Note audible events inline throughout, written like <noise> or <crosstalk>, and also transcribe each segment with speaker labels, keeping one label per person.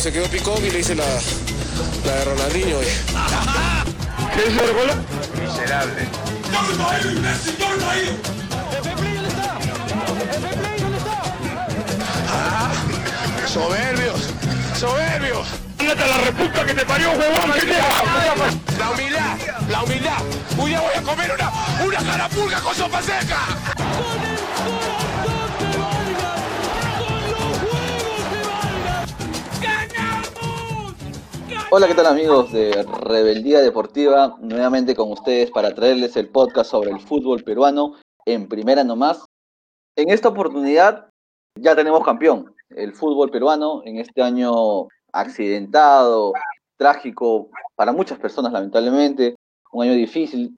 Speaker 1: se quedó picón y le hice la, la de Ronaldinho.
Speaker 2: ¿Qué es el gol? Miserable.
Speaker 1: Ah, soberbios, soberbios.
Speaker 2: ¡Ándate a la reputa que te parió, huevón!
Speaker 1: La humildad, la humildad. Un día voy a comer una, una carapulga con sopa seca.
Speaker 3: Hola, ¿qué tal amigos de Rebeldía Deportiva? Nuevamente con ustedes para traerles el podcast sobre el fútbol peruano en primera nomás. En esta oportunidad ya tenemos campeón, el fútbol peruano en este año accidentado, trágico para muchas personas lamentablemente, un año difícil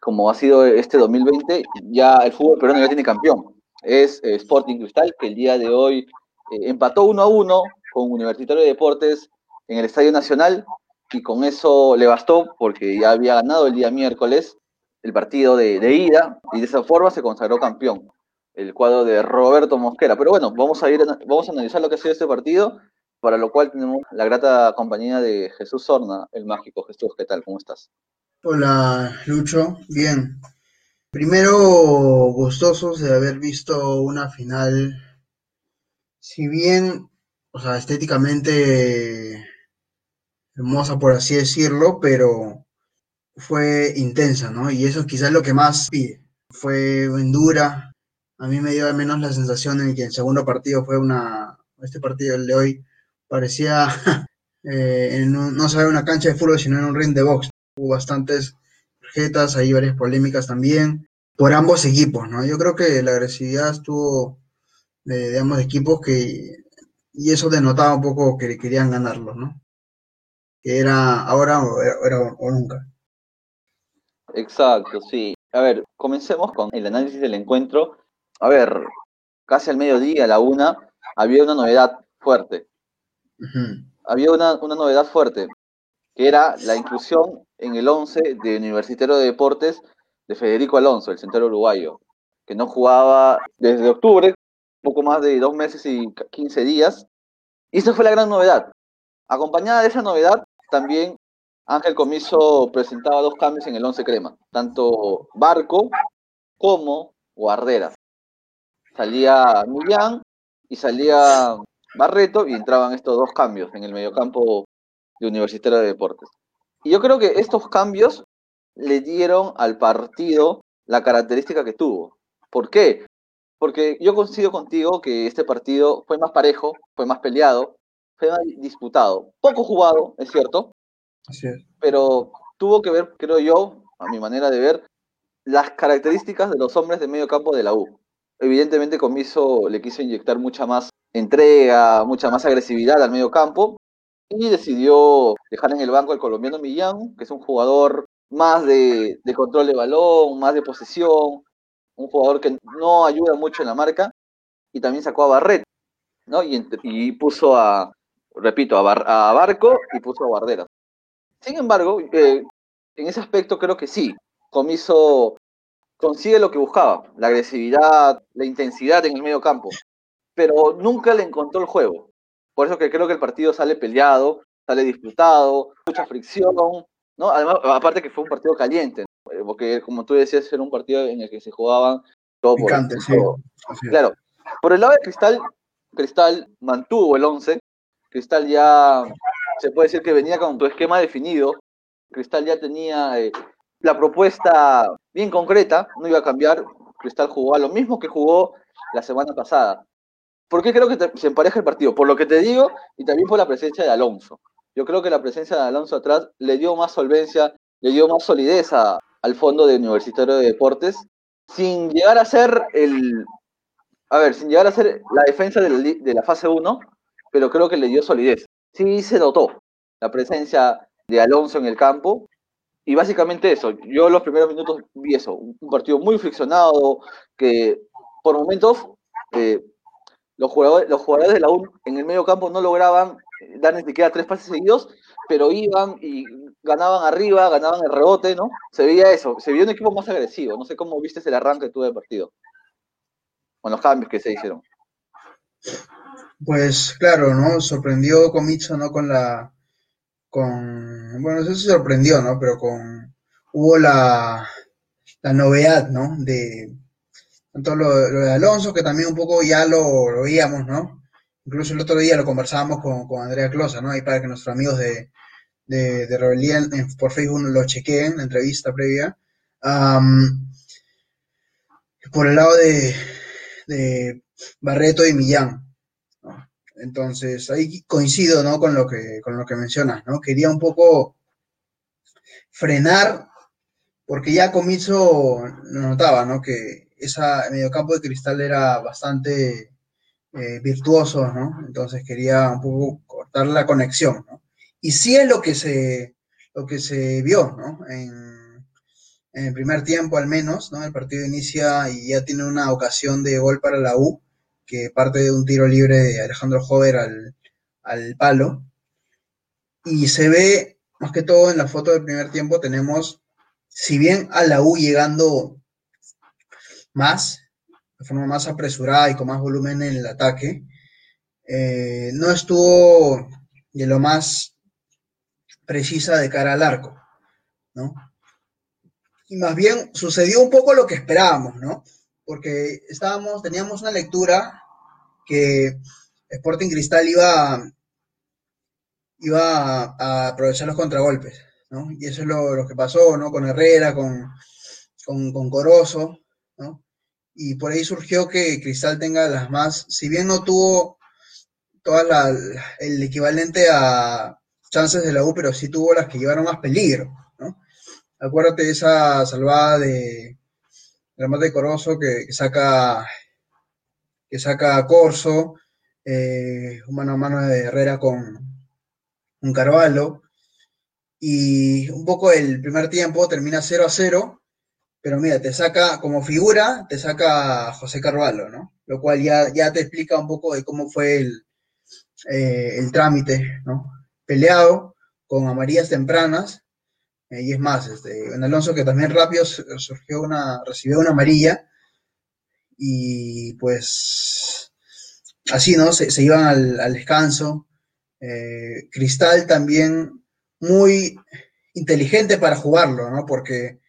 Speaker 3: como ha sido este 2020, ya el fútbol peruano ya tiene campeón. Es eh, Sporting Cristal que el día de hoy eh, empató 1 a 1 con Universitario de Deportes en el Estadio Nacional y con eso le bastó porque ya había ganado el día miércoles el partido de, ida y de esa forma se consagró campeón el cuadro de Roberto Mosquera. Pero bueno, vamos a ir vamos a analizar lo que ha sido este partido, para lo cual tenemos la grata compañía de Jesús Sorna, el mágico. Jesús, ¿qué tal? ¿Cómo estás?
Speaker 4: Hola, Lucho. Bien. Primero, gustosos de haber visto una final, si bien, o sea, estéticamente hermosa, por así decirlo, pero fue intensa, ¿no? Y eso quizás lo que más pide. Fue en dura. A mí me dio al menos la sensación en que el segundo partido fue una. Este partido, el de hoy, parecía <laughs> eh, en un, no saber una cancha de fútbol, sino en un ring de box. Hubo bastantes tarjetas, hay varias polémicas también por ambos equipos, ¿no? Yo creo que la agresividad estuvo de, de equipos que y eso denotaba un poco que querían ganarlo, ¿no? Que era ahora o, era, o nunca.
Speaker 3: Exacto, sí. A ver, comencemos con el análisis del encuentro. A ver, casi al mediodía, a la una, había una novedad fuerte. Uh -huh. Había una, una, novedad fuerte, que era la inclusión en el 11 de Universitario de Deportes de Federico Alonso, el centro uruguayo, que no jugaba desde octubre, poco más de dos meses y 15 días. Y esa fue la gran novedad. Acompañada de esa novedad, también Ángel Comiso presentaba dos cambios en el 11 crema, tanto Barco como Guarderas. Salía Millán y salía Barreto y entraban estos dos cambios en el mediocampo de Universitario de Deportes. Y yo creo que estos cambios le dieron al partido la característica que tuvo. ¿Por qué? Porque yo coincido contigo que este partido fue más parejo, fue más peleado, fue más disputado. Poco jugado, es cierto.
Speaker 4: Así es.
Speaker 3: Pero tuvo que ver, creo yo, a mi manera de ver, las características de los hombres de medio campo de la U. Evidentemente Comiso le quiso inyectar mucha más entrega, mucha más agresividad al medio campo y decidió dejar en el banco al colombiano Millán, que es un jugador más de, de control de balón, más de posesión, un jugador que no ayuda mucho en la marca, y también sacó a Barret, ¿no? Y, y puso a, repito, a, Bar, a, Barco y puso a Guarderas. Sin embargo, eh, en ese aspecto creo que sí, Comiso consigue lo que buscaba, la agresividad, la intensidad en el medio campo, pero nunca le encontró el juego. Por eso que creo que el partido sale peleado, sale disputado, mucha fricción, ¿no? Además, aparte que fue un partido caliente, ¿no? porque como tú decías, era un partido en el que se jugaban todo
Speaker 4: Picante,
Speaker 3: por
Speaker 4: sí.
Speaker 3: Así Claro. Por el lado de Cristal, Cristal mantuvo el 11. Cristal ya se puede decir que venía con tu esquema definido. Cristal ya tenía eh, la propuesta bien concreta, no iba a cambiar. Cristal jugó a lo mismo que jugó la semana pasada. ¿Por qué creo que se empareja el partido? Por lo que te digo y también por la presencia de Alonso. Yo creo que la presencia de Alonso atrás le dio más solvencia, le dio más solidez al fondo de Universitario de Deportes, sin llegar a ser el. A ver, sin llegar a ser la defensa de la, de la fase 1, pero creo que le dio solidez. Sí se notó la presencia de Alonso en el campo. Y básicamente eso, yo los primeros minutos vi eso, un partido muy friccionado, que por momentos eh, los, jugadores, los jugadores de la U en el medio campo no lograban dar ni siquiera tres pases seguidos, pero iban y ganaban arriba, ganaban el rebote, ¿no? Se veía eso, se veía un equipo más agresivo. No sé cómo viste el arranque tú del partido, con los cambios que se hicieron.
Speaker 4: Pues claro, ¿no? Sorprendió Comiso, ¿no? Con la, con, bueno, no sé si sorprendió, ¿no? Pero con, hubo la, la novedad, ¿no? De, tanto lo, lo de Alonso, que también un poco ya lo, lo veíamos, ¿no? Incluso el otro día lo conversábamos con, con Andrea Closa, ¿no? Ahí para que nuestros amigos de, de, de en- por Facebook lo chequeen, la entrevista previa. Por el lado de, de Barreto y Millán. Entonces, ahí coincido, ¿no? Con lo que, con lo que mencionas, ¿no? Quería un poco frenar, porque ya Comiso lo notaba, ¿no? Que esa mediocampo de cristal era bastante eh, virtuoso, ¿no? Entonces quería un poco cortar la conexión, ¿no? Y sí es lo que se, lo que se vio, ¿no? En, en el primer tiempo al menos, ¿no? El partido inicia y ya tiene una ocasión de gol para la U, que parte de un tiro libre de Alejandro Jover al, al palo. Y se ve, más que todo en la foto del primer tiempo, tenemos, si bien a la U llegando más, de forma más apresurada y con más volumen en el ataque, eh, no estuvo de lo más precisa de cara al arco, ¿no? Y más bien sucedió un poco lo que esperábamos, ¿no? Porque estábamos, teníamos una lectura que Sporting Cristal iba, iba a, aprovechar los contragolpes, ¿no? Y eso es lo, lo que pasó, ¿no? Con Herrera, con, con, con Corozo, ¿no? Y por ahí surgió que Cristal tenga las más, si bien no tuvo toda la, el equivalente a chances de la U, pero sí tuvo las que llevaron más peligro, ¿no? Acuérdate de esa salvada de remate de Corozo que, saca que saca Corso, eh, mano a mano de Herrera con un Carvalho, y un poco el primer tiempo termina 0 a 0, pero mira, te saca como figura, te saca José Carvalho, ¿no? Lo cual ya, ya te explica un poco de cómo fue el, eh, el trámite, ¿no? Peleado con amarillas tempranas, eh, y es más, este, en Alonso que también rápido surgió una, recibió una amarilla, y pues así, ¿no? Se, iban al, al descanso. Eh, Cristal también muy inteligente para jugarlo, ¿no? Porque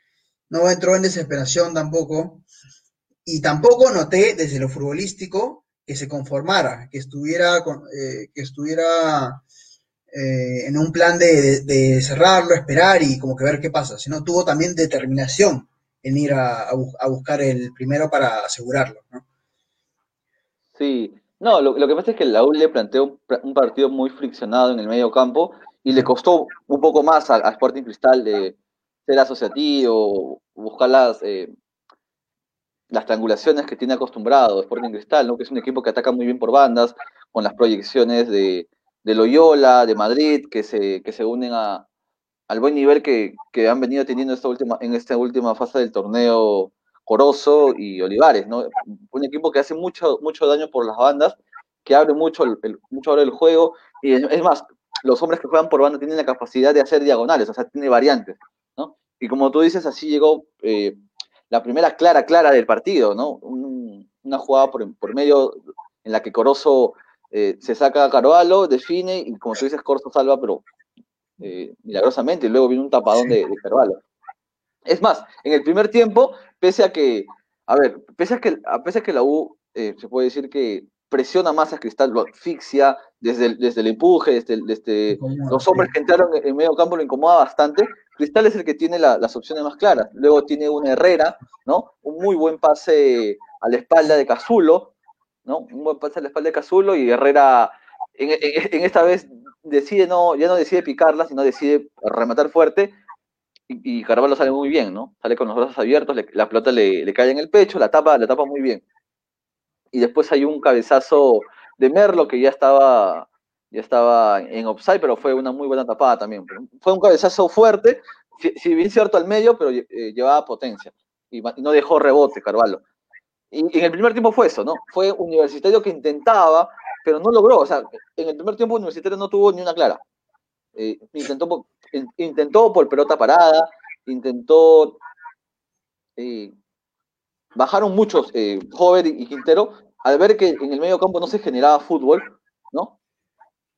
Speaker 4: no entró en desesperación tampoco. Y tampoco noté desde lo futbolístico que se conformara, que estuviera, eh, que estuviera eh, en un plan de, cerrarlo, esperar y como que ver qué pasa, sino tuvo también determinación en ir a, buscar el primero para asegurarlo, ¿no?
Speaker 3: Sí, no, lo, que pasa es que la U le planteó un, un, partido muy friccionado en el medio campo y le costó un poco más a, a Sporting Cristal de ser asociativo, buscar las, eh, las triangulaciones que tiene acostumbrado Sporting Cristal, ¿no? que es un equipo que ataca muy bien por bandas, con las proyecciones de, de Loyola, de Madrid, que se, que se unen a, al buen nivel que, que, han venido teniendo esta última, en esta última fase del torneo Corozo y Olivares, ¿no? Un equipo que hace mucho, mucho daño por las bandas, que abre mucho el, el mucho el juego, y es, más, los hombres que juegan por banda tienen la capacidad de hacer diagonales, o sea, tiene variantes, ¿no? Y como tú dices, así llegó eh, la primera clara, clara del partido, ¿no? Un, una jugada por, por, medio en la que Corozo eh, se saca a Carvalho, define, y como tú dices, Corso salva, pero eh, milagrosamente, y luego viene un tapadón de, de Carvalho. Es más, en el primer tiempo, pese a que, a ver, pese a que, a pese a que la U eh, se puede decir que presiona más a Cristal, lo asfixia desde el, desde el empuje, desde, desde los hombres que entraron en medio campo lo incomoda bastante. Cristal es el que tiene la, las opciones más claras. Luego tiene una Herrera, ¿no? Un muy buen pase a la espalda de Cazulo, ¿no? Un buen pase a la espalda de Cazulo y Herrera en, esta vez decide no, ya no decide picarla, sino decide rematar fuerte y, y Carvalho sale muy bien, ¿no? Sale con los brazos abiertos, la pelota le, le, cae en el pecho, la tapa, la tapa muy bien. Y después hay un cabezazo de Merlo que ya estaba, ya estaba en offside, pero fue una muy buena tapada también. Fue un cabezazo fuerte, si, si bien cierto al medio, pero eh, llevaba potencia. Y, y, no dejó rebote Carvalho. Y, en el primer tiempo fue eso, ¿no? Fue Universitario que intentaba, pero no logró. O sea, en el primer tiempo Universitario no tuvo ni una clara. Eh, intentó, por, intentó por pelota parada, intentó. Eh, bajaron muchos, eh, y Quintero, al ver que en el medio campo no se generaba fútbol, ¿no?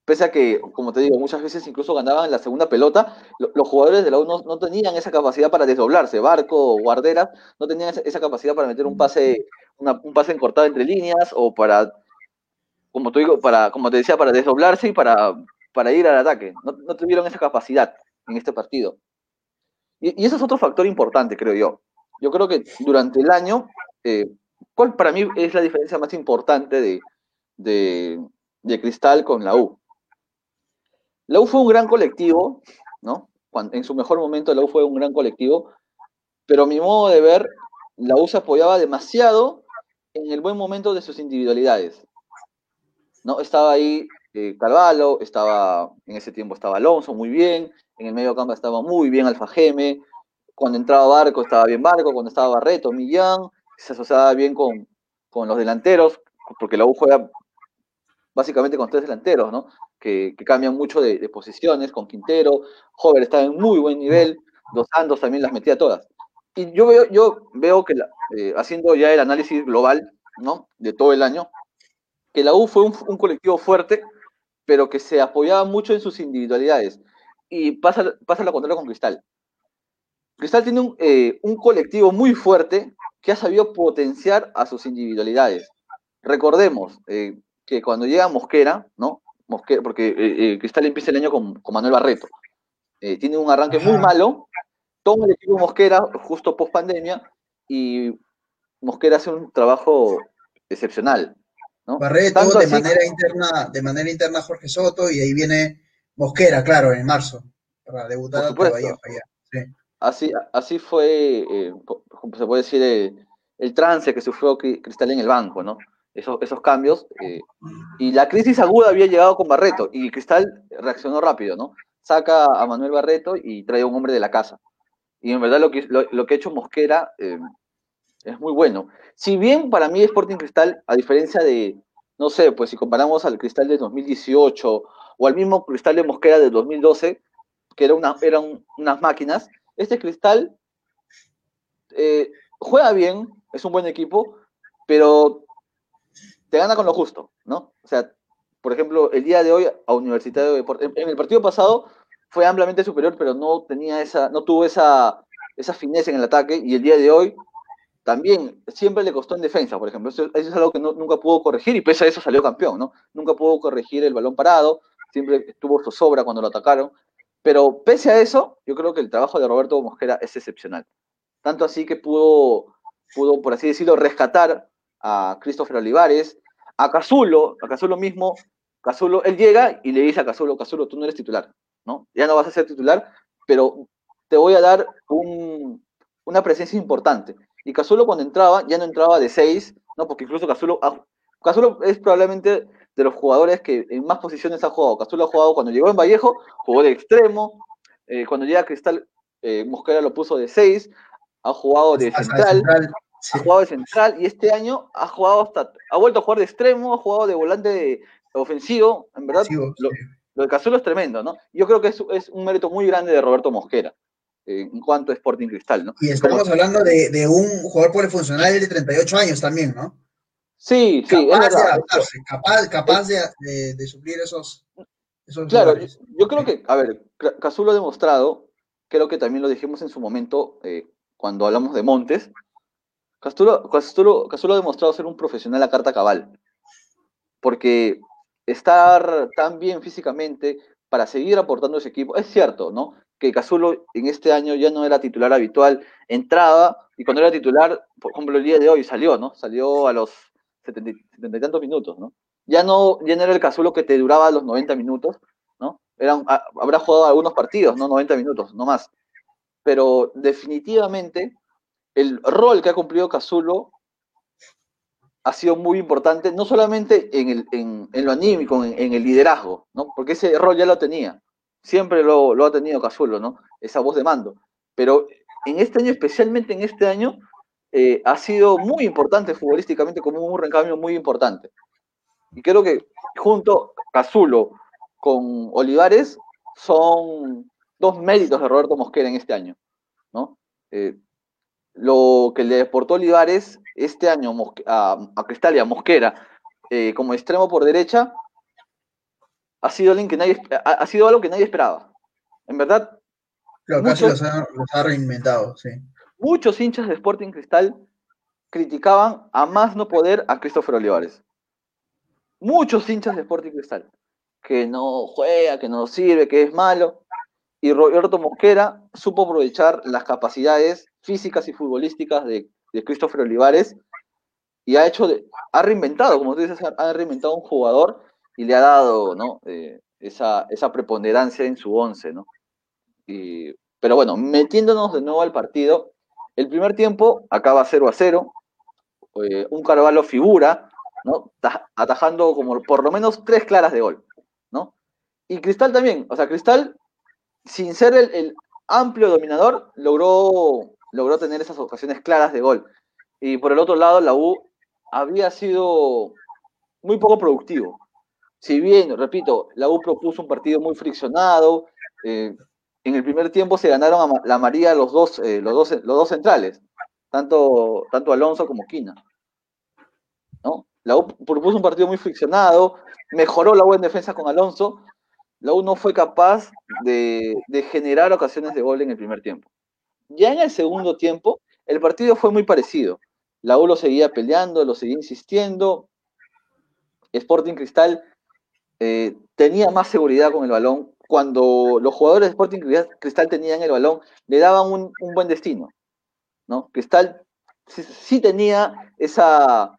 Speaker 3: Pese a que, como te digo, muchas veces incluso ganaban la segunda pelota, los jugadores de la U no, tenían esa capacidad para desdoblarse. Barco o Guarderas no tenían esa, capacidad para meter un pase, un pase encortado entre líneas o para, como te digo, para, como te decía, para desdoblarse y para, para ir al ataque. No, tuvieron esa capacidad en este partido. Y, y, ese es otro factor importante, creo yo. Yo creo que durante el año, eh, ¿cuál para mí es la diferencia más importante de, de, de Cristal con la U? La U fue un gran colectivo, ¿no? en su mejor momento la U fue un gran colectivo, pero a mi modo de ver, la U se apoyaba demasiado en el buen momento de sus individualidades. ¿no? Estaba ahí eh, Carvalho, estaba, en ese tiempo estaba Alonso muy bien, en el medio campo estaba muy bien Alfa Geme, cuando entraba Barco estaba bien Barco, cuando estaba Barreto, Millán, se asociaba bien con, con los delanteros, porque la U juega básicamente con tres delanteros, ¿no? Que, cambian mucho de, posiciones, con Quintero, Hover está en muy buen nivel, Dos Santos también las metía todas. Y yo veo, yo veo que, eh, haciendo ya el análisis global, ¿no? De todo el año, que la U fue un, colectivo fuerte, pero que se apoyaba mucho en sus individualidades. Y pasa, pasa lo contrario con Cristal. Cristal tiene un, eh, un colectivo muy fuerte que ha sabido potenciar a sus individualidades. Recordemos, eh, que cuando llega Mosquera, ¿no? Mosquera, porque eh, eh, Cristal empieza el año con, Manuel Barreto. Eh, tiene un arranque muy malo, toma el equipo Mosquera justo post pandemia y Mosquera hace un trabajo excepcional. ¿no?
Speaker 4: Barreto de manera interna, de manera interna Jorge Soto y ahí viene Mosquera, claro, en marzo, para debutar a
Speaker 3: sí. Así, así fue, se puede decir, el, el trance que sufrió Cristal en el banco, ¿no? Esos, esos cambios. Eh, y la crisis aguda había llegado con Barreto y Cristal reaccionó rápido, ¿no? Saca a Manuel Barreto y trae a un hombre de la casa. Y en verdad lo que, lo, que ha hecho Mosquera eh, es muy bueno. Si bien para mí Sporting Cristal, a diferencia de, no sé, pues si comparamos al Cristal de 2018 o al mismo Cristal de Mosquera de 2012, que era una, eran unas máquinas, este Cristal eh, juega bien, es un buen equipo, pero te gana con lo justo, ¿no? O sea, por ejemplo, el día de hoy a Universitario de Deportes, en el partido pasado fue ampliamente superior, pero no tenía esa, no tuvo esa, esa en el ataque, y el día de hoy también siempre le costó en defensa, por ejemplo. Eso, es algo que nunca pudo corregir, y pese a eso salió campeón, ¿no? Nunca pudo corregir el balón parado, siempre estuvo zozobra cuando lo atacaron. Pero pese a eso, yo creo que el trabajo de Roberto Mosquera es excepcional. Tanto así que pudo, pudo por así decirlo, rescatar a Christopher Olivares, a Cazulo, a Cazulo mismo, Cazulo, él llega y le dice a Cazulo, Cazulo, tú no eres titular, ¿no? Ya no vas a ser titular, pero te voy a dar una presencia importante. Y Cazulo cuando entraba, ya no entraba de seis, ¿no? Porque incluso Cazulo, Cazulo es probablemente de los jugadores que en más posiciones ha jugado. Cazulo ha jugado cuando llegó en Vallejo, jugó de extremo, eh, cuando llega a Cristal, eh, Mosquera lo puso de seis, ha jugado de central, ha jugado de central y este año ha jugado hasta, ha vuelto a jugar de extremo, ha jugado de volante ofensivo, en verdad, lo, de Cazulo es tremendo, ¿no? Yo creo que es, es un mérito muy grande de Roberto Mosquera eh, en cuanto a Sporting Cristal, ¿no?
Speaker 4: Y estamos hablando de, de, un jugador polifuncional de 38 años también, ¿no?
Speaker 3: Sí, sí,
Speaker 4: capaz de adaptarse, capaz, capaz de, de, suplir esos, esos
Speaker 3: Claro, yo, creo que, a ver, Cazulo ha demostrado, creo que también lo dijimos en su momento eh, cuando hablamos de Montes, Casturo, ha demostrado ser un profesional a carta cabal, porque estar tan bien físicamente para seguir aportando ese equipo, es cierto, ¿no? Que Cazulo en este año ya no era titular habitual, entraba y cuando era titular, por ejemplo, el día de hoy salió, ¿no? Salió a los setenta y tantos minutos, ¿no? Ya no, ya no era el Cazulo que te duraba los 90 minutos, ¿no? Era, habrá jugado algunos partidos, ¿no? 90 minutos, no más. Pero definitivamente el rol que ha cumplido Cazulo ha sido muy importante, no solamente en, lo anímico, en, el liderazgo, ¿no? Porque ese rol ya lo tenía, siempre lo, ha tenido Cazulo, ¿no? Esa voz de mando. Pero en este año, especialmente en este año, eh, ha sido muy importante futbolísticamente, como un recambio muy importante. Y creo que junto Cazulo con Olivares son dos méritos de Roberto Mosquera en este año, ¿no? Eh, lo que le deportó Olivares este año a, a Cristal y a Mosquera eh, como extremo por derecha, ha sido, alguien que nadie, ha, ha sido algo que nadie esperaba. En verdad,
Speaker 4: Lo casi
Speaker 3: muchos-
Speaker 4: los ha, los ha reinventado, sí.
Speaker 3: muchos hinchas de Sporting Cristal criticaban a más no poder a Christopher Olivares. Muchos hinchas de Sporting Cristal. Que no juega, que no sirve, que es malo. Y Roberto Mosquera supo aprovechar las capacidades físicas y futbolísticas de, de Christopher Olivares y ha hecho, de- ha reinventado, como tú dices, ha- reinventado un jugador y le ha dado ¿no? Eh, esa, esa preponderancia en su once, ¿no? Y- pero bueno, metiéndonos de nuevo al partido, el primer tiempo acaba 0 a 0. eh, un Carvalho figura, ¿no? Ta- Atajando como por lo menos tres claras de gol, ¿no? Y Cristal también, o sea, Cristal, sin ser el, el amplio dominador, logró, logró tener esas ocasiones claras de gol. Y por el otro lado, la U había sido muy poco productivo. Si bien, repito, la U propuso un partido muy friccionado, eh, en el primer tiempo se ganaron a la María los dos, eh, los dos, los dos centrales, tanto, tanto Alonso como Quina. ¿no? La U propuso un partido muy friccionado, mejoró la U en defensa con Alonso. La U no fue capaz de, de generar ocasiones de gol en el primer tiempo. Ya en el segundo tiempo, el partido fue muy parecido. La U lo seguía peleando, lo seguía insistiendo. Sporting Cristal eh, tenía más seguridad con el balón. Cuando los jugadores de Sporting Cristal tenían el balón, le daban un, buen destino. ¿no? Cristal sí, tenía esa,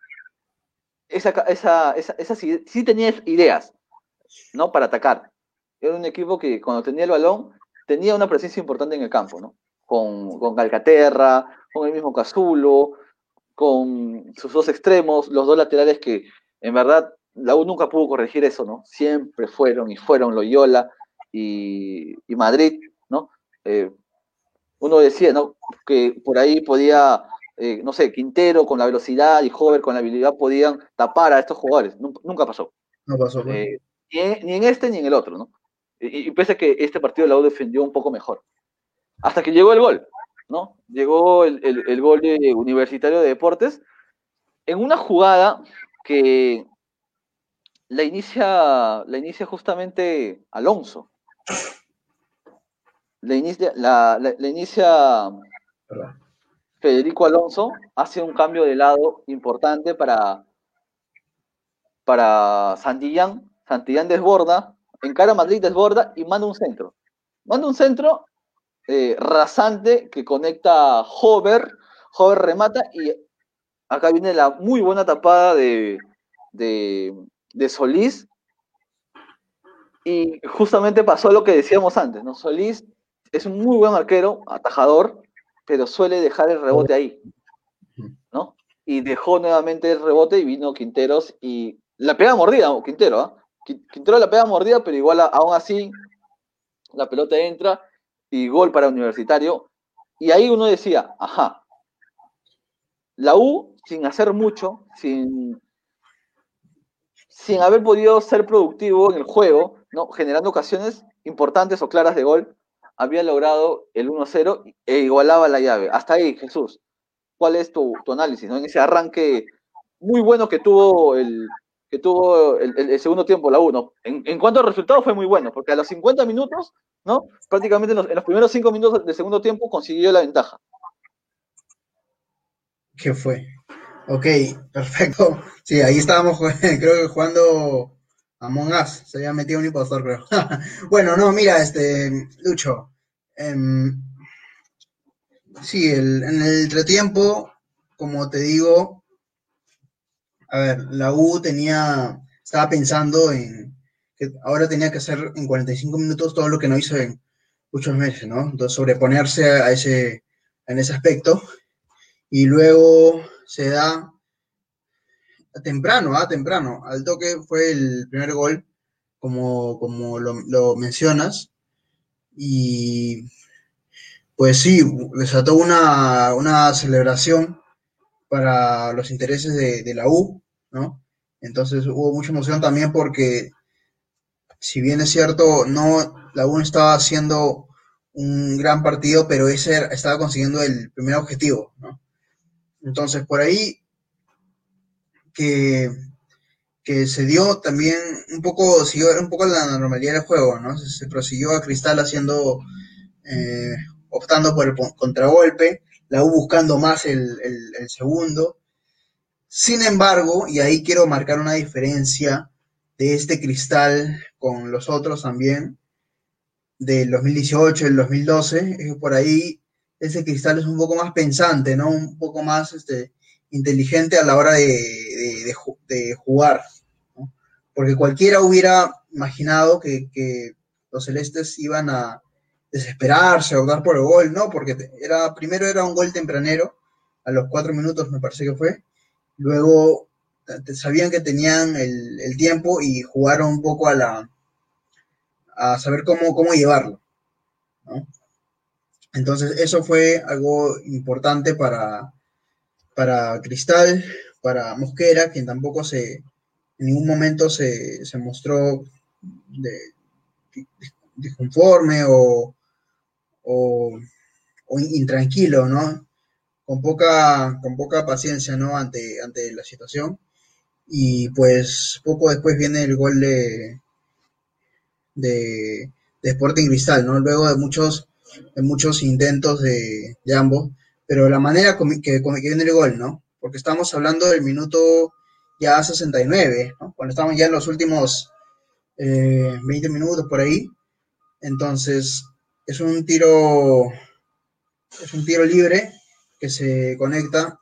Speaker 3: esa, sí tenía ideas ¿no? para atacar. Era un equipo que cuando tenía el balón tenía una presencia importante en el campo, ¿no? Con, con Calcaterra, con el mismo Cazulo, con sus dos extremos, los dos laterales que en verdad la U nunca pudo corregir eso, ¿no? Siempre fueron y fueron Loyola y, y Madrid, ¿no? Eh, uno decía, ¿no? Que por ahí podía, eh, no sé, Quintero con la velocidad y Hover con la habilidad podían tapar a estos jugadores. Nunca, pasó.
Speaker 4: No pasó.
Speaker 3: Eh, ni en este ni en el otro, ¿no? Y, y pese a que este partido la U defendió un poco mejor. Hasta que llegó el gol, ¿no? Llegó el, el, el gol de Universitario de Deportes en una jugada que la inicia, la inicia justamente Alonso. La inicia, la, la- la inicia
Speaker 4: Perdón.
Speaker 3: Federico Alonso, hace un cambio de lado importante para, para Santillán. Santillán desborda, encara Madrid, desborda y manda un centro. Manda un centro eh, rasante que conecta a Hover. Hover remata y acá viene la muy buena tapada de, de, Solís. Y justamente pasó lo que decíamos antes, ¿no? Solís es un muy buen arquero, atajador, pero suele dejar el rebote ahí, ¿no? Y dejó nuevamente el rebote y vino Quinteros y la pega mordida, Quintero, ¿ah? Qui- Quintero la pega mordida, pero igual aún así la pelota entra y gol para Universitario. Y ahí uno decía, ajá, la U, sin hacer mucho, sin, sin haber podido ser productivo en el juego, ¿no? generando ocasiones importantes o claras de gol, había logrado el 1-0 e igualaba la llave. Hasta ahí, Jesús. ¿Cuál es tu, tu análisis? ¿no? En ese arranque muy bueno que tuvo el, que tuvo el, segundo tiempo, la 1. En, cuanto a resultados fue muy bueno, porque a los 50 minutos, ¿no? Prácticamente en los, primeros 5 minutos del segundo tiempo consiguió la ventaja.
Speaker 4: ¿Qué fue? Ok, perfecto. Sí, ahí estábamos, <laughs> creo que jugando Among Us. Se había metido un impostor, creo. <laughs> bueno, no, mira, este, Lucho. em, sí, el- en el entretiempo, como te digo, a ver, la U tenía, estaba pensando en que ahora tenía que hacer en 45 minutos todo lo que no hizo en muchos meses, ¿no? Entonces, sobreponerse a ese, en ese aspecto. Y luego se da temprano, ah, temprano. Al toque fue el primer gol, como, como lo, lo mencionas. Y pues sí, desató una, una celebración para los intereses de, la U, ¿no? Entonces hubo mucha emoción también porque, si bien es cierto, no, la U estaba haciendo un gran partido, pero ese estaba consiguiendo el primer objetivo, ¿no? Entonces, por ahí que, que se dio también un poco, siguió un poco la normalidad del juego, ¿no? Se, prosiguió a Cristal haciendo, eh, optando por el contragolpe, la U buscando más el, el, segundo. Sin embargo, y ahí quiero marcar una diferencia de este Cristal con los otros también, del 2018, el 2012, por ahí ese Cristal es un poco más pensante, ¿no? Un poco más este, inteligente a la hora de, de, de jugar porque cualquiera hubiera imaginado que, los celestes iban a desesperarse o dar por el gol, ¿no? Porque era, primero era un gol tempranero, a los cuatro minutos me parece que fue, luego sabían que tenían el, tiempo y jugaron un poco a la a saber cómo, cómo llevarlo, Entonces eso fue algo importante para, para Cristal, para Mosquera, quien tampoco se, en ningún momento se, mostró de, disconforme o, o, intranquilo, ¿no? Con poca, con poca paciencia, ¿no? Ante, ante la situación. Y pues poco después viene el gol de, de, Sporting Cristal, ¿no? Luego de muchos, de muchos intentos de, ambos, pero la manera que, que viene el gol, ¿no? Porque estamos hablando del minuto ya 69, ¿no? cuando estamos ya en los últimos 20 eh, minutos por ahí. Entonces, es un tiro, es un tiro libre que se conecta,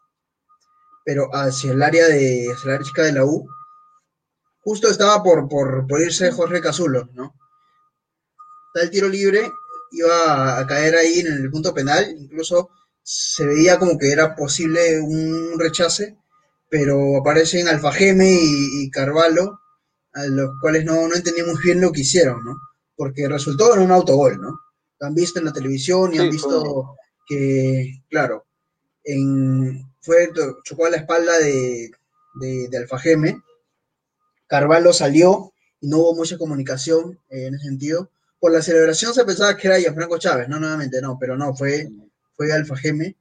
Speaker 4: pero hacia el área de, la chica de la U. Justo estaba por, por, por irse Jorge Cazulo, ¿no? Está el tiro libre, iba a caer ahí en el punto penal, incluso se veía como que era posible un rechace, pero aparecen Alfajeme y, y Carvalho, a los cuales no, no entendimos bien lo que hicieron, ¿no? Porque resultó en un autogol, ¿no? Han visto en la televisión y han visto que, claro, en, fue, chocó a la espalda de, de, Alfajeme, Carvalho salió y no hubo mucha comunicación en ese sentido. Por la celebración se pensaba que era Franco Chávez, no, nuevamente no, pero no, fue, fue Alfajeme.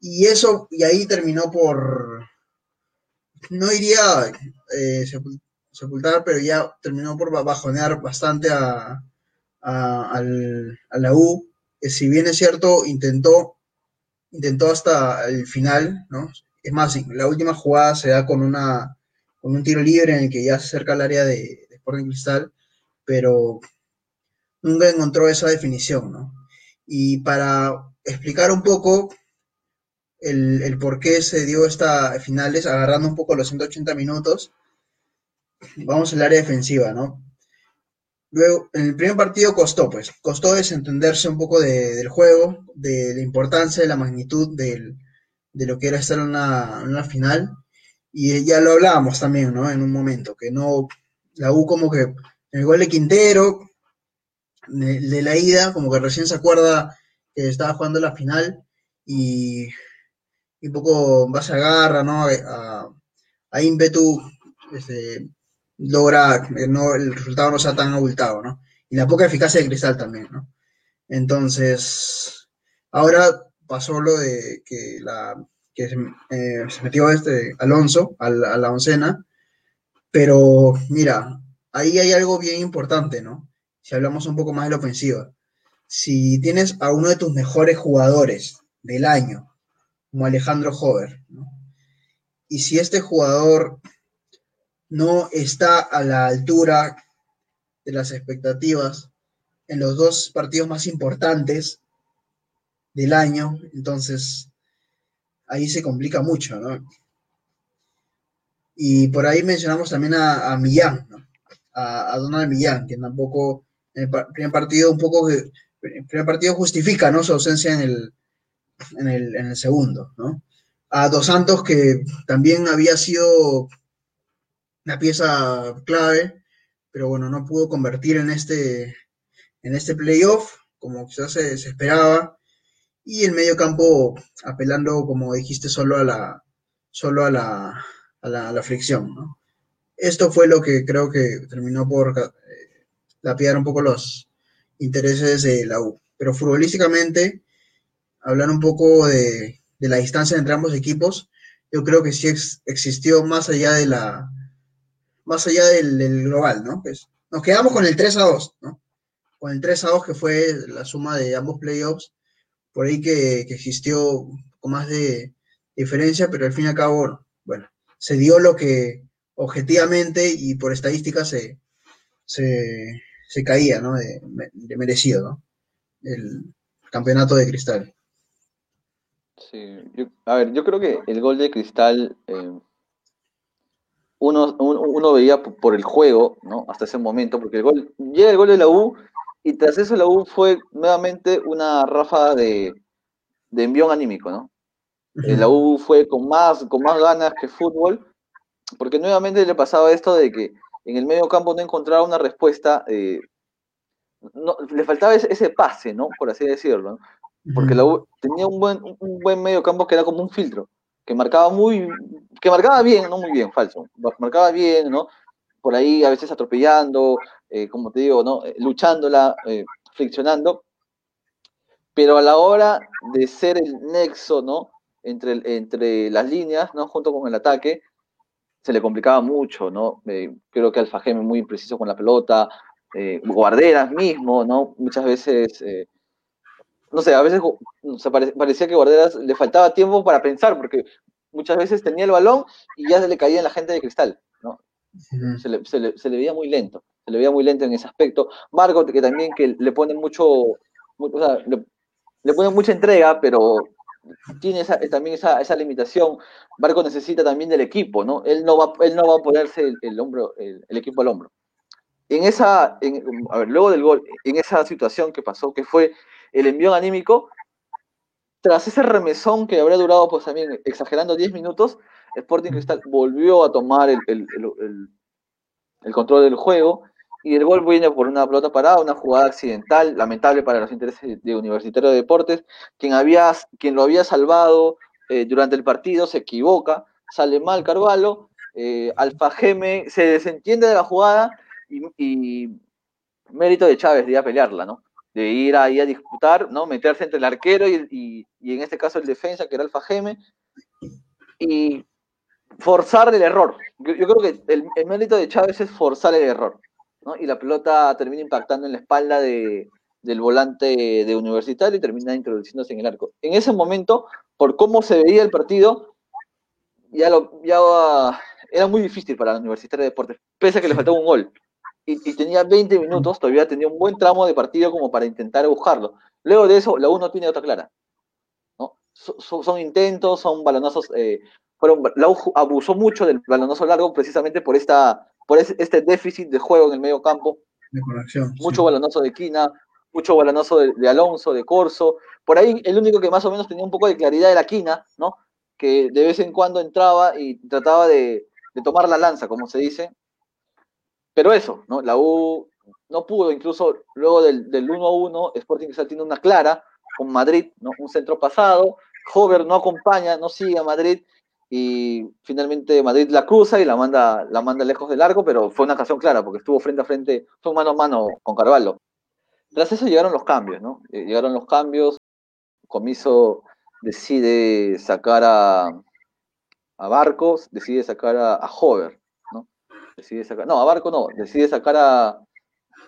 Speaker 4: Y eso, y ahí terminó por, no iría eh, sepultar, pero ya terminó por bajonear bastante a, a, la U, si bien es cierto, intentó, intentó hasta el final, ¿no? Es más, la última jugada se da con una con un tiro libre en el que ya se acerca al área de, de Sporting Cristal, pero nunca encontró esa definición, ¿no? Y para explicar un poco el, por qué se dio esta finales, agarrando un poco los 180 minutos. Vamos al área defensiva, ¿no? Luego, en el primer partido costó, pues, costó desentenderse un poco del juego, de la importancia, de la magnitud de lo que era estar en una, final. Y ya lo hablábamos también, ¿no? En un momento, que no, la U como que, en el gol de Quintero, de, de la ida, como que recién se acuerda que estaba jugando la final y y un poco más agarra, ¿no? A, a ímpetu este, logra no, el resultado no sea tan abultado, ¿no? Y la poca eficacia de Cristal también, ¿no? Entonces, ahora pasó lo de que, la, que se, eh, metió este Alonso a la, a la oncena, pero mira, ahí hay algo bien importante, ¿no? Si hablamos un poco más de la ofensiva. Si tienes a uno de tus mejores jugadores del año como Alejandro Hover. Y si este jugador no está a la altura de las expectativas en los dos partidos más importantes del año, entonces ahí se complica mucho, ¿no? Y por ahí mencionamos también a, Millán, ¿no? a, Donald Millán, que tampoco en el primer partido un poco, el primer partido justifica, ¿no? Su ausencia en el, en el, segundo, ¿no? A Dos Santos, que también había sido una pieza clave, pero bueno, no pudo convertir en este, en este playoff, como quizás se, esperaba. Y el medio campo apelando, como dijiste, solo a la, solo a la, a la, fricción. Esto fue lo que creo que terminó por eh, lapiar un poco los intereses de la U. Pero futbolísticamente, hablar un poco de, la distancia entre ambos equipos, yo creo que sí existió más allá de la más allá del, global, ¿no? Pues nos quedamos con el 3 a 2, ¿no? Con el 3 a 2 que fue la suma de ambos playoffs, por ahí que, que existió con más de diferencia, pero al fin y al cabo, bueno, se dio lo que objetivamente y por estadística se, se, se caía, ¿no? De, merecido, ¿no? El campeonato de cristal.
Speaker 3: Sí, a ver, yo creo que el gol de Cristal, eh, uno, uno, uno veía por el juego, ¿no? Hasta ese momento, porque el gol, llega el gol de la U y tras eso la U fue nuevamente una ráfaga de, de envión anímico, ¿no? Eh, la U fue con más, con más ganas que fútbol, porque nuevamente le pasaba esto de que en el medio campo no encontraba una respuesta, eh, no, le faltaba ese, ese pase, ¿no? Por así decirlo, ¿no? porque la U tenía un buen, un buen medio campo que era como un filtro, que marcaba muy, que marcaba bien, no muy bien, falso, marcaba bien, ¿no? Por ahí a veces atropellando, eh, como te digo, ¿no? Eh, Luchándola, eh, friccionando, pero a la hora de ser el nexo, ¿no? Entre, entre las líneas, ¿no? Junto con el ataque, se le complicaba mucho, ¿no? Eh, creo que Alfa Geme muy impreciso con la pelota, Guarderas mismo, ¿no? Muchas veces, no sé, a veces o sea, parecía que Guarderas le faltaba tiempo para pensar, porque muchas veces tenía el balón y ya se le caía en la gente de cristal, ¿no? Se le, se le- se le veía muy lento, se le veía muy lento en ese aspecto. Marco, que también que le pone mucho, mu- o sea, le, le pone mucha entrega, pero tiene esa, también esa, esa limitación. Marco necesita también del equipo, ¿no? Él no va, él no va a ponerse el, el hombro, el, el equipo al hombro. En esa, en- a ver, luego del gol, en esa situación que pasó, que fue el envío anímico, tras ese remesón que habría durado, pues también exagerando 10 minutos, Sporting Cristal volvió a tomar el, control del juego y el gol viene por una pelota parada, una jugada accidental, lamentable para los intereses de Universitario de Deportes, quien, había, quien lo había salvado eh, durante el partido se equivoca, sale mal Carvalho, eh, Alfa Geme se desentiende de la jugada y, y mérito de Chávez de ir a pelearla, ¿no? De ir ahí a disputar, ¿no? Meterse entre el arquero y, y- y en este caso el defensa, que era Alfa Geme, y forzar el error. Yo, creo que el, el mérito de Chávez es forzar el error, ¿no? Y la pelota termina impactando en la espalda de, del volante de Universitario y termina introduciéndose en el arco. En ese momento, por cómo se veía el partido, ya, lo, ya ah, era muy difícil para la Universitario de Deportes, pese a que le faltaba un gol. Y, y tenía 20 minutos, todavía tenía un buen tramo de partido como para intentar buscarlo. Luego de eso, la U no tiene otra clara. ¿no? So- so- son intentos, son balonazos. eh, fueron, la U abusó mucho del balonazo largo precisamente por, esta, por ese- este déficit de juego en el medio campo
Speaker 4: De conexión. sí.
Speaker 3: mucho balonazo de Quina, mucho balonazo de, de Alonso, de Corso. Por ahí el único que más o menos tenía un poco de claridad era Quina, ¿no? Que de vez en cuando entraba y trataba de, de tomar la lanza, como se dice. Pero eso, ¿no? La U no pudo, incluso luego del, del 1-1, Sporting Cristal tiene una clara con Madrid, ¿no? Un centro pasado, Hover no acompaña, no sigue a Madrid y finalmente Madrid la cruza y la manda, la manda lejos del arco, pero fue una ocasión clara porque estuvo frente a frente, fue mano a mano con Carvalho. Tras eso llegaron los cambios, ¿no? Eh, Llegaron los cambios, Comiso decide sacar a, a Barcos, decide sacar a, a Hover. Decide sacar, no, a Barco no, decide sacar a,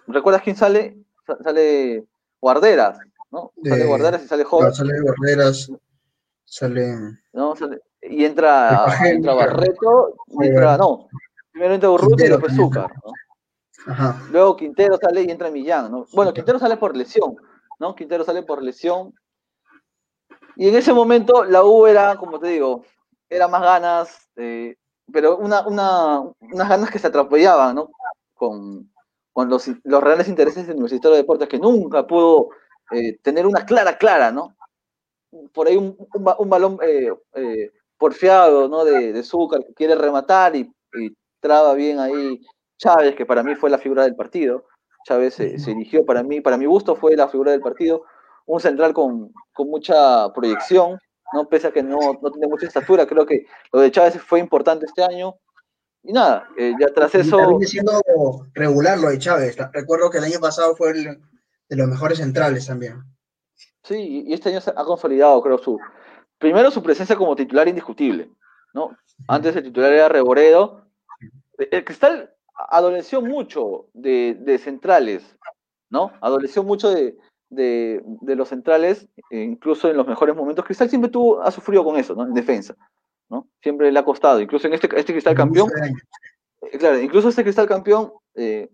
Speaker 3: ¿recuerdas quién sale? Sa- Sale Guarderas, ¿no? Sale
Speaker 4: De-
Speaker 3: Guarderas y sale Hover,
Speaker 4: Sale Guarderas, sale.
Speaker 3: ¿no? Sale- y entra, entra. Barreto, y entra, no, primero entra Urrutia y después. Zúcar, ¿no?
Speaker 4: Ajá.
Speaker 3: Luego Quintero sale y entra Millán, ¿no? Bueno, Quintero sale por lesión, ¿no? Quintero sale por lesión. Y en ese momento la U era, como te digo, era más ganas, eh, pero una, una, unas ganas que se atropellaban, ¿no? Con, con los, los reales intereses del Universitario de Deportes, que nunca pudo eh, tener una clara, clara, ¿no? Por ahí un, un, un balón eh, eh, porfiado, ¿no? De, de Zúcar, que quiere rematar y, y traba bien ahí Chávez, que para mí fue la figura del partido. Chávez se, se eligió para mí, para mi gusto fue la figura del partido. Un central con, con mucha proyección, ¿no? Pese a que no, no tiene mucha estatura, creo que lo de Chávez fue importante este año. Y nada, eh, ya tras eso.
Speaker 4: viene siendo regular lo de Chávez. Recuerdo que el año pasado fue el de los mejores centrales también.
Speaker 3: Sí, y este año ha consolidado, creo, su. Primero su presencia como titular indiscutible, ¿no? Antes el titular era Reboredo, el Cristal adoleció mucho de, centrales, ¿no? Adoleció mucho de, los centrales, e incluso en los mejores momentos. Cristal siempre tuvo, ha sufrido con eso, ¿no? En defensa, ¿no? Siempre le ha costado. Incluso en este, este Cristal campeón, eh, claro, incluso este Cristal campeón eh,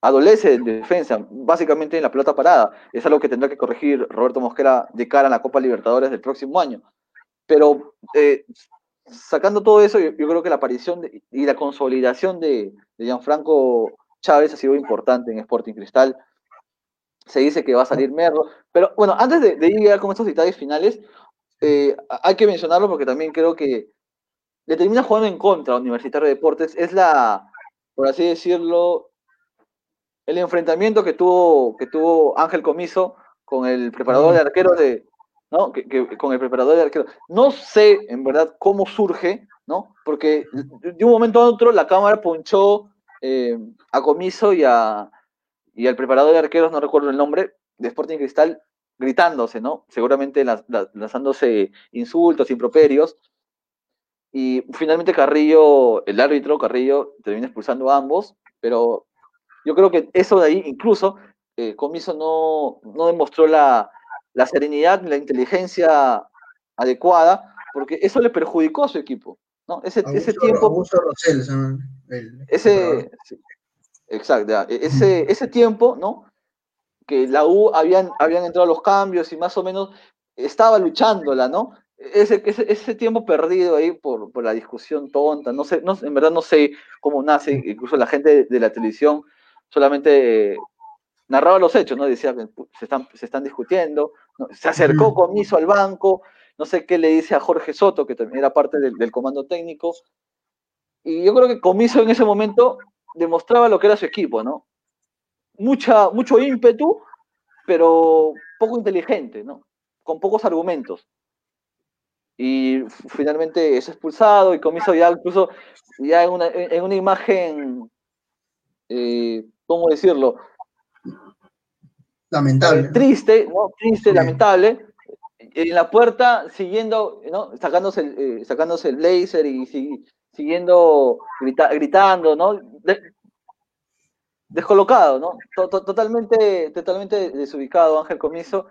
Speaker 3: adolece de defensa, básicamente en la pelota parada. Es algo que tendrá que corregir Roberto Mosquera de cara a la Copa Libertadores del próximo año. Pero eh, sacando todo eso, yo, creo que la aparición y la consolidación de, de, Gianfranco Chávez ha sido importante en Sporting Cristal. Se dice que va a salir Merlo. Pero bueno, antes de, de ir con estos detalles finales, eh, hay que mencionarlo porque también creo que le termina jugando en contra a Universitario de Deportes. Es la, por así decirlo, el enfrentamiento que tuvo, que tuvo Ángel Comiso con el preparador de arqueros de, ¿no? Que, con el preparador de arqueros. No sé, en verdad, cómo surge, ¿no? Porque de un momento a otro la cámara ponchó eh, a Comiso y, a, y al preparador de arqueros, no recuerdo el nombre, de Sporting Cristal, gritándose, ¿no? Seguramente lanzándose insultos, improperios. Y finalmente Carrillo, el árbitro Carrillo, termina expulsando a ambos, pero yo creo que eso de ahí, incluso, eh, Comiso no, no demostró la, la serenidad, la inteligencia adecuada, porque eso le perjudicó a su equipo. ¿no? Ese, ese tiempo. ese, exacto, e, ese, ese tiempo, ¿no? Que la U habían, habían entrado los cambios y más o menos estaba luchándola, ¿no? Ese, ese, ese tiempo perdido ahí por, por, la discusión tonta, no sé, no, en verdad no sé cómo nace, incluso la gente de la televisión solamente narraba los hechos, ¿no? Decía que se están, se están discutiendo, se acercó Comiso al banco, no sé qué le dice a Jorge Soto, que también era parte del, comando técnico, y yo creo que Comiso en ese momento demostraba lo que era su equipo, ¿no? Mucha, mucho ímpetu, pero poco inteligente, ¿no? Con pocos argumentos. Y finalmente es expulsado y Comiso ya incluso ya en una, en una imagen eh, ¿cómo decirlo?
Speaker 4: Lamentable.
Speaker 3: triste, ¿no? Triste, lamentable. En la puerta, siguiendo, ¿no? Sacándose el, eh, sacándose el blazer y siguiendo gritando, ¿no? descolocado, ¿no? totalmente, totalmente desubicado Ángel Comiso.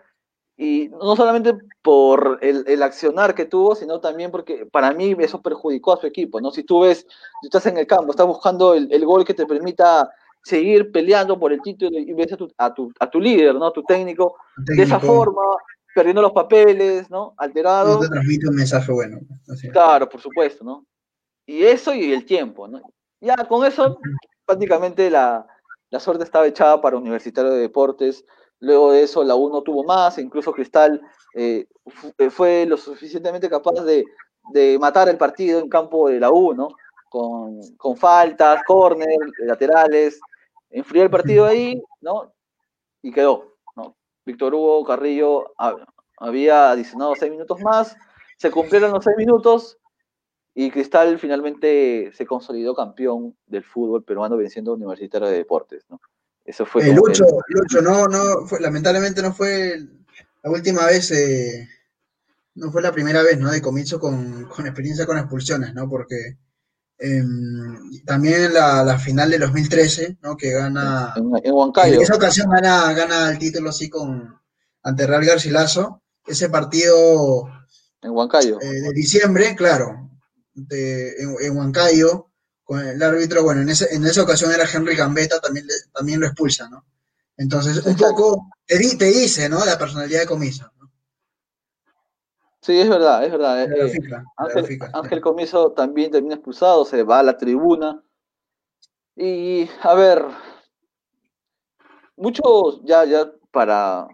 Speaker 3: Y no solamente por el, accionar que tuvo, sino también porque para mí eso perjudicó a su equipo, ¿no? Si tú ves, si estás en el campo, estás buscando el, gol que te permita seguir peleando por el título y ves a tu, a tu, a tu líder, ¿no? Tu técnico, de esa forma, perdiendo los papeles, ¿no? Alterado.
Speaker 4: No te transmite un mensaje bueno.
Speaker 3: Claro, por supuesto, ¿no? Y eso y el tiempo, ¿no? Ya con eso, prácticamente la, la suerte estaba echada para Universitario de Deportes Luego de eso, la U no tuvo más, incluso Cristal eh, eh, fue lo suficientemente capaz de, matar el partido en campo de la U, ¿no? Con, faltas, córner, laterales, enfrió el partido ahí, ¿no? Y quedó, ¿no? Víctor Hugo Carrillo había adicionado seis minutos más, se cumplieron los seis minutos y Cristal finalmente se consolidó campeón del fútbol peruano venciendo a Universitario de Deportes, ¿no? Eso fue.
Speaker 4: El 8, no, no, fue, lamentablemente no fue la última vez, eh, no fue la primera vez, ¿no? De comienzo con, experiencia con expulsiones, ¿no? Porque em, también la, la, final de 2013, ¿no? Que gana.
Speaker 3: En, Huancayo.
Speaker 4: En esa ocasión gana, gana el título así con. Ante Real Garcilaso. Ese partido.
Speaker 3: En Huancayo.
Speaker 4: Eh, de diciembre, claro. De, en, en Huancayo con el árbitro, bueno, en, ese, en esa ocasión era Henry Gambetta, también, también lo expulsa, ¿no? Entonces, un poco te, te, dice, ¿no? La personalidad de Comiso. ¿no?
Speaker 3: Sí, es verdad, es verdad. Eh, Ángel, Comiso también termina expulsado, se va a la tribuna. Y, a ver, muchos, ya, ya para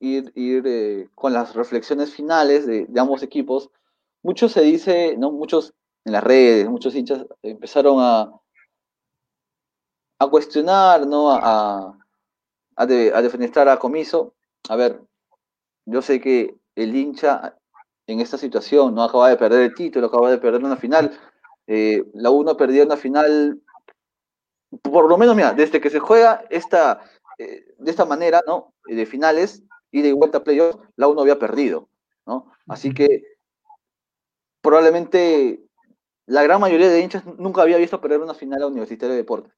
Speaker 3: ir, ir eh, con las reflexiones finales de, de ambos equipos, mucho se dice, ¿no? Muchos en las redes, muchos hinchas empezaron a, a cuestionar, ¿no? A, a, defenestrar a Comiso. A ver, yo sé que el hincha en esta situación no acaba de perder el título, acaba de perder una final. Eh, la UNO perdió una final, por lo menos, mira, desde que se juega esta, eh, de esta manera, ¿no? De finales y de vuelta a playoff, la UNO había perdido, ¿no? Así que probablemente la gran mayoría de hinchas nunca había visto perder una final a Universitario de Deportes.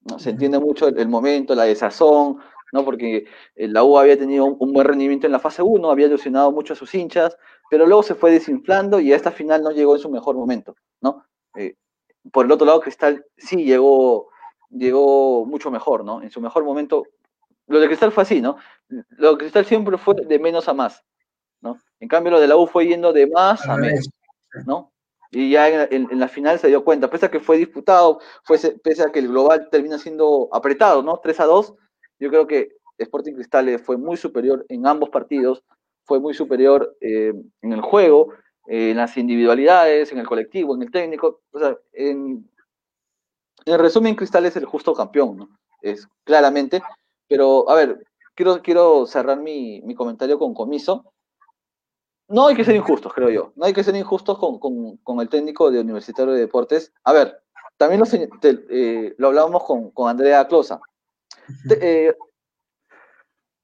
Speaker 3: ¿no? Se entiende mucho el, el momento, la desazón, ¿no? porque eh, la U había tenido un, un buen rendimiento en la fase 1, había ilusionado mucho a sus hinchas, pero luego se fue desinflando y a esta final no llegó en su mejor momento. ¿no? Eh, por el otro lado, Cristal sí llegó, llegó mucho mejor, ¿no? En su mejor momento, lo de Cristal fue así, ¿no? Lo de Cristal siempre fue de menos a más, ¿no? En cambio, lo de la U fue yendo de más a menos. ¿No? Y ya en, la final se dio cuenta, pese a que fue disputado, fuese- pese a que el global termina siendo apretado, ¿no? 3 a 2, yo creo que Sporting Cristal fue muy superior en ambos partidos, fue muy superior eh, en el juego, eh, en las individualidades, en el colectivo, en el técnico. O sea, en, en resumen, Cristal es el justo campeón, ¿no? Es claramente. Pero, a ver, quiero, quiero cerrar mi, mi comentario con Comiso. No hay que ser injustos, creo yo. No hay que ser injustos con, con- con el técnico de Universitario de Deportes. A ver, también lo, te- eh, lo hablábamos con, con Andrea Closa. Te- eh,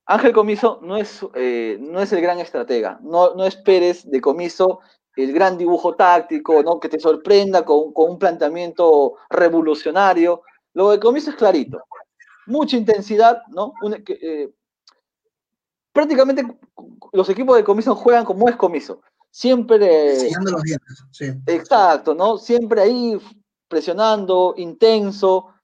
Speaker 3: Ángel Comiso no es, eh, no es el gran estratega. No, no esperes de Comiso el gran dibujo táctico, ¿no? que te sorprenda con, con un planteamiento revolucionario. Lo de Comiso es clarito. Mucha intensidad, ¿no? Un- prácticamente los equipos de Comiso juegan como es Comiso. Siempre
Speaker 4: Enseñando los dientes, sí.
Speaker 3: Exacto, ¿no? Siempre ahí presionando, intenso,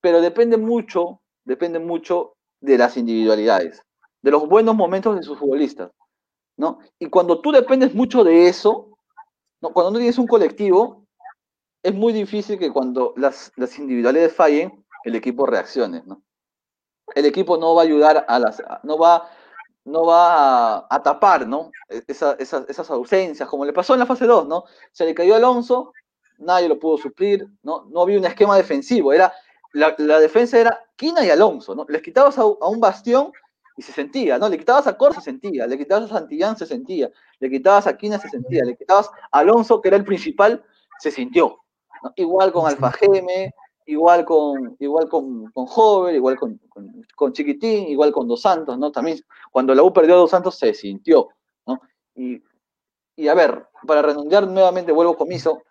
Speaker 3: pero depende mucho, depende mucho de las individualidades, de los buenos momentos de sus futbolistas, ¿no? Y cuando tú dependes mucho de eso, ¿no? Cuando no tienes un colectivo, es muy difícil que cuando las, las individualidades fallen, el equipo reaccione, ¿no? El equipo no va a ayudar a las, no va, no va a, a tapar, ¿no? E- esa- esas, esas ausencias, como le pasó en la fase 2, ¿no? Se le cayó Alonso, nadie lo pudo suplir, ¿no? No había un esquema defensivo, era, la, la defensa era Quina y Alonso, ¿no? Les quitabas a, a un bastión y se sentía, ¿no? Le quitabas a Cor, se sentía, le quitabas a Santillán, se sentía, le quitabas a Quina, se sentía, le quitabas a Alonso, que era el principal, se sintió, ¿no? Igual con Alfa Geme, igual con, igual con, con Hover, igual con, con, con Chiquitín, igual con Dos Santos, ¿no? También cuando la U perdió a Dos Santos se sintió, ¿no? Y, y a ver, para redondear nuevamente, vuelvo Comiso,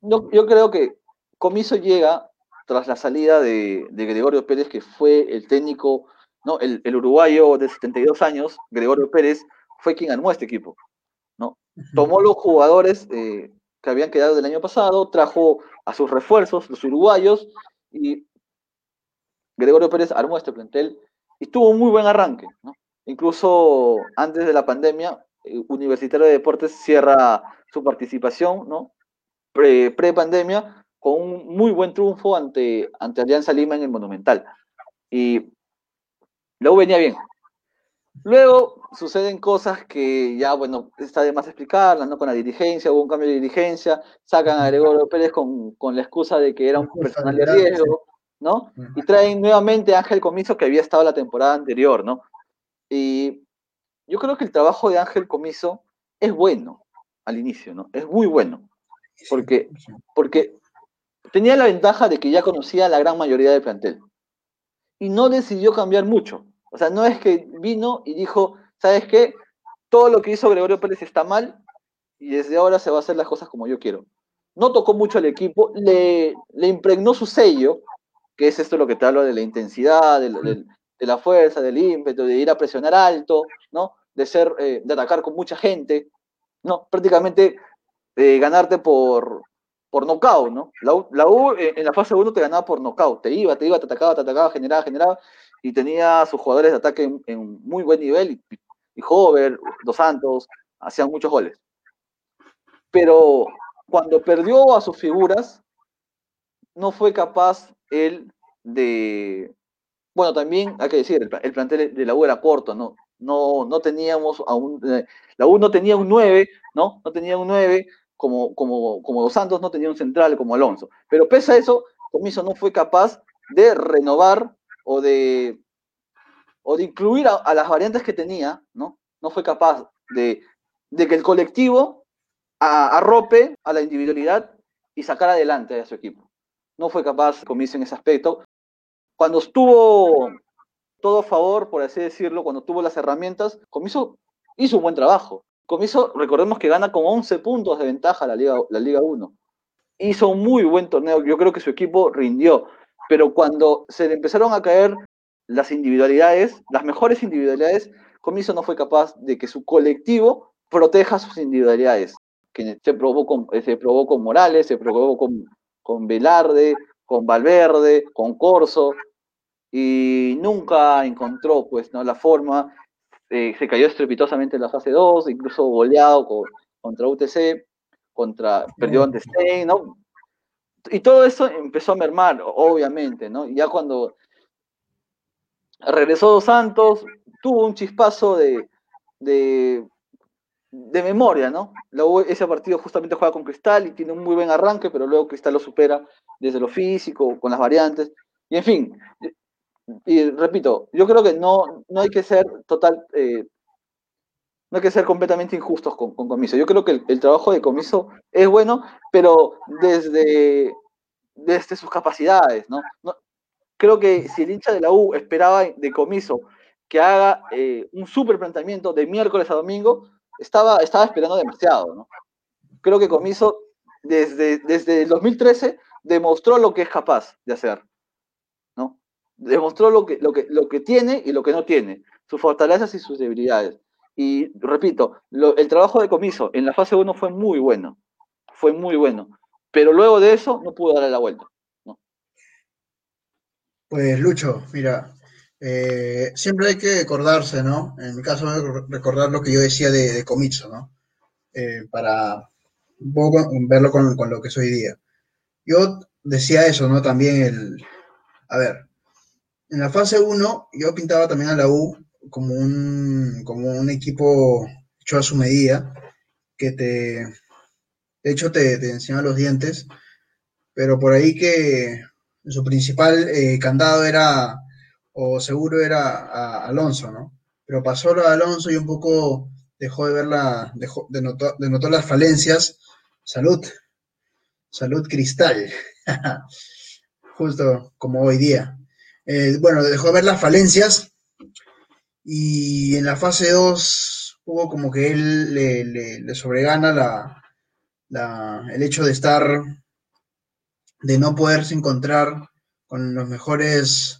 Speaker 3: yo, yo creo que Comiso llega tras la salida de, de Gregorio Pérez, que fue el técnico, ¿no? El, el uruguayo de 72 años, Gregorio Pérez, fue quien armó este equipo, ¿no? Tomó los jugadores eh, que habían quedado del año pasado, trajo a sus refuerzos, los uruguayos, y Gregorio Pérez armó este plantel y tuvo un muy buen arranque. Incluso antes de la pandemia, eh, Universitario de Deportes cierra su participación, ¿no? Pre- Pre-pandemia, con un muy buen triunfo ante, ante Alianza Lima en el Monumental. Y luego venía bien. Luego suceden cosas que ya, bueno, está de más explicarlas, ¿no? Con la dirigencia, hubo un cambio de dirigencia, sacan a Gregorio Pérez con, con la excusa de que era un personal de riesgo, ¿no? Y traen nuevamente a Ángel Comiso que había estado la temporada anterior, ¿no? Y yo creo que el trabajo de Ángel Comiso es bueno al inicio, ¿no? Es muy bueno, porque, porque tenía la ventaja de que ya conocía a la gran mayoría del plantel y no decidió cambiar mucho. O sea, no es que vino y dijo, ¿sabes qué? Todo lo que hizo Gregorio Pérez está mal y desde ahora se va a hacer las cosas como yo quiero. No tocó mucho al equipo, le, le impregnó su sello, que es esto lo que te hablo de la intensidad, de, la fuerza, del ímpetu, de ir a presionar alto, ¿no? De ser, eh, de atacar con mucha gente, ¿no? Prácticamente eh, ganarte por, por nocaut, ¿no? La U, la eh, en la fase 1 te ganaba por nocaut, te iba, te iba, te atacaba, te atacaba, generaba, generaba, y tenía sus jugadores de ataque en, en muy buen nivel, y, y Hover, Dos Santos, hacían muchos goles. Pero cuando perdió a sus figuras, no fue capaz él de... Bueno, también hay que decir, el, pla- el plantel de la U era corto, ¿no? No, no teníamos a un... eh, la U no tenía un 9, ¿no? No tenía un 9 como, como, como Dos Santos, no tenía un central como Alonso. Pero pese a eso, Comiso no fue capaz de renovar o de, o de incluir a, a las variantes que tenía, ¿no? No fue capaz de, de que el colectivo a- arrope a la individualidad y sacar adelante a su equipo. No fue capaz Comiso en ese aspecto. Cuando estuvo todo a favor, por así decirlo, cuando tuvo las herramientas, Comiso hizo un buen trabajo. Comiso, recordemos que gana con 11 puntos de ventaja la Liga, la Liga 1. Hizo un muy buen torneo, yo creo que su equipo rindió, pero cuando se le empezaron a caer las individualidades, las mejores individualidades, Comiso no fue capaz de que su colectivo proteja sus individualidades, que se probó con, se probó con Morales, se probó con, con Velarde, con Valverde, con Corso, y nunca encontró pues, ¿no? la forma eh, se cayó estrepitosamente en la fase 2, incluso goleado contra UTC, contra, perdió ante Stein, ¿no? Y todo eso empezó a mermar, obviamente, ¿no? Ya cuando regresó Dos Santos, tuvo un chispazo de, de, memoria, ¿no? ese partido justamente juega con Cristal y tiene un muy buen arranque, pero luego Cristal lo supera desde lo físico, con las variantes. Y en fin, y repito, yo creo que no, no hay que ser total, eh, no hay que ser completamente injustos con, Comiso. Yo creo que el, trabajo de Comiso es bueno, pero desde, desde sus capacidades, ¿no? Creo que si el hincha de la U esperaba de Comiso que haga eh, un super planteamiento de miércoles a domingo, estaba, estaba esperando demasiado, ¿no? Creo que Comiso desde, desde el 2013 demostró lo que es capaz de hacer demostró lo que, lo, que, lo que tiene y lo que no tiene, sus fortalezas y sus debilidades. Y repito, el trabajo de Comiso en la fase 1 fue muy bueno, fue muy bueno, pero luego de eso no pudo darle la vuelta.
Speaker 4: Pues Lucho, mira, eh, siempre hay que acordarse, ¿no? En mi caso, recordar lo que yo decía de, Comiso, ¿no? Eh, para verlo con, con lo que soy día. Yo decía eso, ¿no? También el, a ver, en la fase 1 yo pintaba también a la U como un, como un equipo hecho a su medida, que te, de hecho te, te enseñaba los dientes, pero por ahí que su principal eh, candado era, o seguro era Alonso, ¿no? Pero pasó lo de Alonso y un poco dejó de ver la, dejó, denotó, denotó las falencias. Salud, salud cristal, <laughs> justo como hoy día. Eh, bueno, dejó de ver las falencias y en la fase 2 hubo como que él le, sobregana la, el hecho de estar, de no poderse encontrar con los mejores,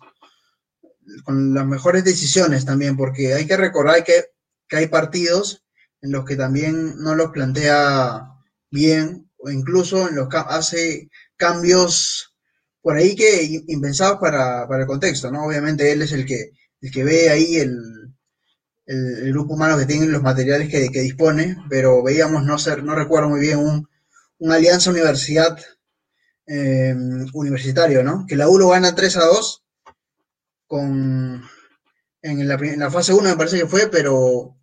Speaker 4: con las mejores decisiones también, porque hay que recordar que, que hay partidos en los que también no los plantea bien o incluso en los que hace cambios por ahí que impensados para, para el contexto, ¿no? Obviamente él es el que, el que ve ahí el, el, grupo humano que tiene los materiales que, que, dispone, pero veíamos, no ser, no recuerdo muy bien, un, un alianza universidad eh, universitario, ¿no? Que la U lo gana 3 a 2 con, en, la, en la fase 1 me parece que fue, pero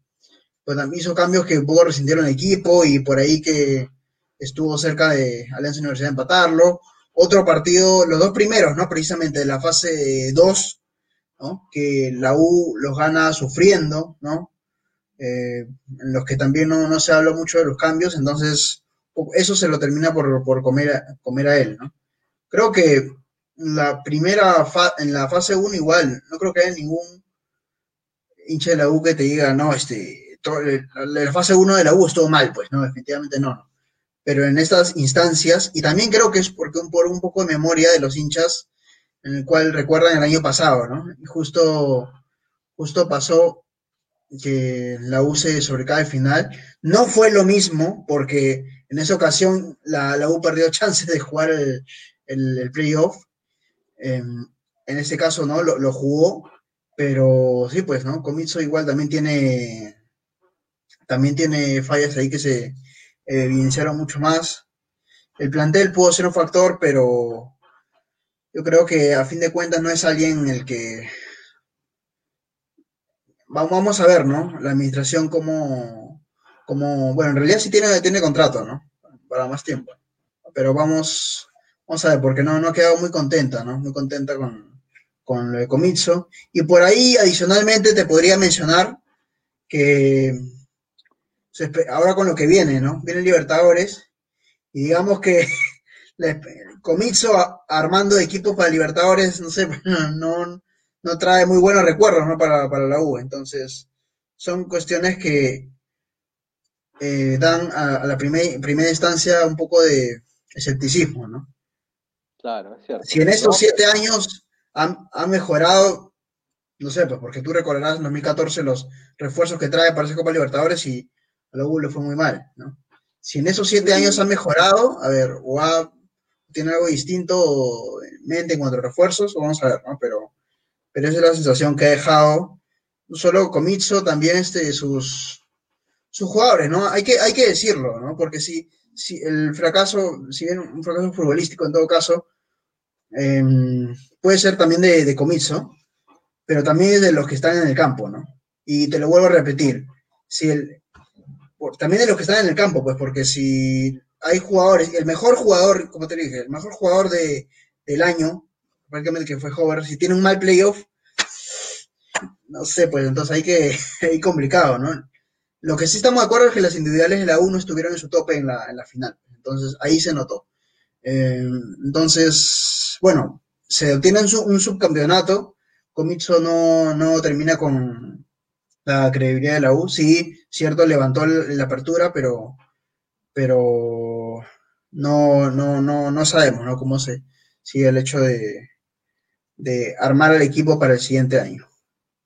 Speaker 4: pues, hizo cambios que un poco resintieron el equipo y por ahí que estuvo cerca de Alianza Universidad de empatarlo otro partido, los dos primeros, ¿no? Precisamente de la fase 2, ¿no? Que la U los gana sufriendo, ¿no? Eh, en los que también no, se habla mucho de los cambios, entonces eso se lo termina por, comer, a, comer a él, ¿no? Creo que la primera en la fase 1 igual, no creo que haya ningún hincha de la U que te diga, no, este, la, la fase 1 de la U estuvo mal, pues, no, definitivamente no pero en estas instancias, y también creo que es porque un, por un poco de memoria de los hinchas, en el cual recuerdan el año pasado, ¿no? Y justo, justo pasó que la U se sobrecae al final. No fue lo mismo, porque en esa ocasión la, U perdió <laughs> chances de jugar el, el, playoff. en este caso, ¿no? Lo, jugó, pero sí, pues, ¿no? Comiso igual también tiene, también tiene fallas ahí que se, evidenciaron mucho más. El plantel pudo ser un factor, pero yo creo que a fin de cuentas no es alguien el que... Vamos a ver, ¿no? La administración como, como bueno, en realidad sí tiene, tiene contrato, ¿no? Para más tiempo. Pero vamos, vamos a ver, porque no, no ha quedado muy contenta, ¿no? Muy contenta con, con lo de Comitso. Y por ahí, adicionalmente, te podría mencionar que ahora con lo que viene, ¿no? Vienen Libertadores y digamos que <laughs> Comiso armando equipos para Libertadores, no sé, <laughs> no, no trae muy buenos recuerdos, ¿no? Para, la U. Entonces, son cuestiones que, eh, dan a, a la primer- primera instancia un poco de escepticismo, ¿no?
Speaker 3: Claro, es cierto.
Speaker 4: Si en estos
Speaker 3: ¿No?
Speaker 4: siete años han, han mejorado, no sé, pues porque tú recordarás en 2014 los refuerzos que trae para esa Copa Libertadores y a la U le fue muy mal, ¿no? Si en esos siete años han mejorado, a ver, o ha- tiene algo distinto en mente en cuanto a refuerzos, vamos a ver, ¿no? Pero, pero esa es la sensación que ha dejado solo Comiso, también este, sus, sus jugadores, ¿no? Hay que, hay que decirlo, ¿no? Porque si, si el fracaso, si bien un fracaso futbolístico en todo caso, eh, puede ser también de, de pero también de los que están en el campo, ¿no? Y te lo vuelvo a repetir, si también de los que están en el campo, pues porque si hay jugadores, el mejor jugador, como te dije, el mejor jugador de, del año, prácticamente que fue Hover, si tiene un mal playoff, no sé, pues entonces hay que, <laughs> hay complicado, ¿no? Lo que sí estamos de acuerdo es que las individuales de la U no estuvieron en su tope en la, en la final. Entonces, ahí se notó. Eh, entonces, bueno, se obtiene un, sub- un subcampeonato. Comiso no, no termina con la credibilidad de la U. Sí, cierto, levantó la apertura, pero, pero no, no, no, no sabemos, ¿no? Cómo se sigue el hecho de, de armar el equipo para el siguiente año.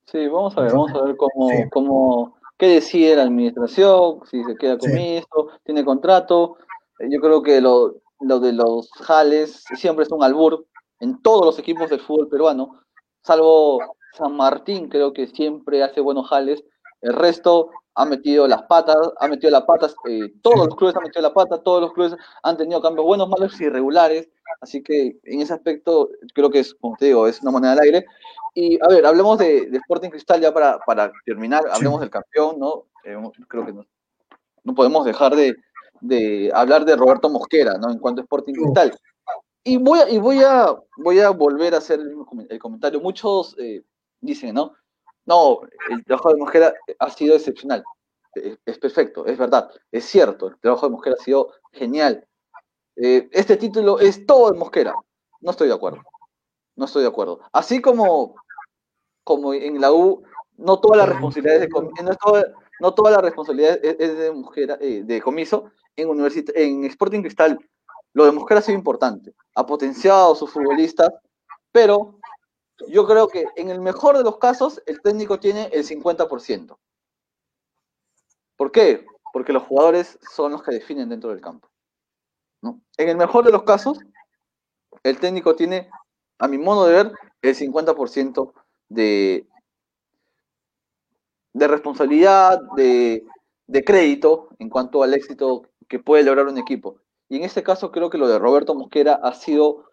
Speaker 3: Sí, vamos a ver, vamos a ver cómo,
Speaker 4: Sí.
Speaker 3: cómo, qué decide la administración, si se queda con
Speaker 4: Sí.
Speaker 3: esto, tiene contrato. Eh, Yo creo que lo, lo de los jales siempre es un albur en todos los equipos del fútbol peruano, salvo San Martín, creo que siempre hace buenos jales. El resto ha metido las patas, ha metido las patas, eh, todos los clubes han metido la pata, todos los clubes han tenido cambios buenos, malos, irregulares. Así que en ese aspecto creo que es, como te digo, es una moneda al aire. Y a ver, hablemos de, de Sporting Cristal ya para, para terminar, hablemos del campeón, ¿no? Eh, creo que no, no podemos dejar de, de hablar de Roberto Mosquera, ¿no? En cuanto a Sporting. Cristal. Y voy a, y voy a, voy a volver a hacer el comentario. Muchos eh, dicen, ¿no? No, el trabajo de Mosquera ha sido excepcional. Es, perfecto, es verdad, es cierto, el trabajo de Mosquera ha sido genial. Eh, este título es todo de Mosquera. No estoy de acuerdo. No estoy de acuerdo. Así como, como en la U, no todas las responsabilidades de no, toda- no toda la responsabilidad es, de Mosquera, eh, de comiso, en, universit- en Sporting Cristal, lo de Mosquera ha sido importante. Ha potenciado a sus futbolistas, pero yo creo que en el mejor de los casos, el técnico tiene el 50%. ¿Por qué? Porque los jugadores son los que definen dentro del campo. ¿no? En el mejor de los casos, el técnico tiene, a mi modo de ver, el 50% de, de responsabilidad, de, de crédito en cuanto al éxito que puede lograr un equipo. Y en este caso creo que lo de Roberto Mosquera ha sido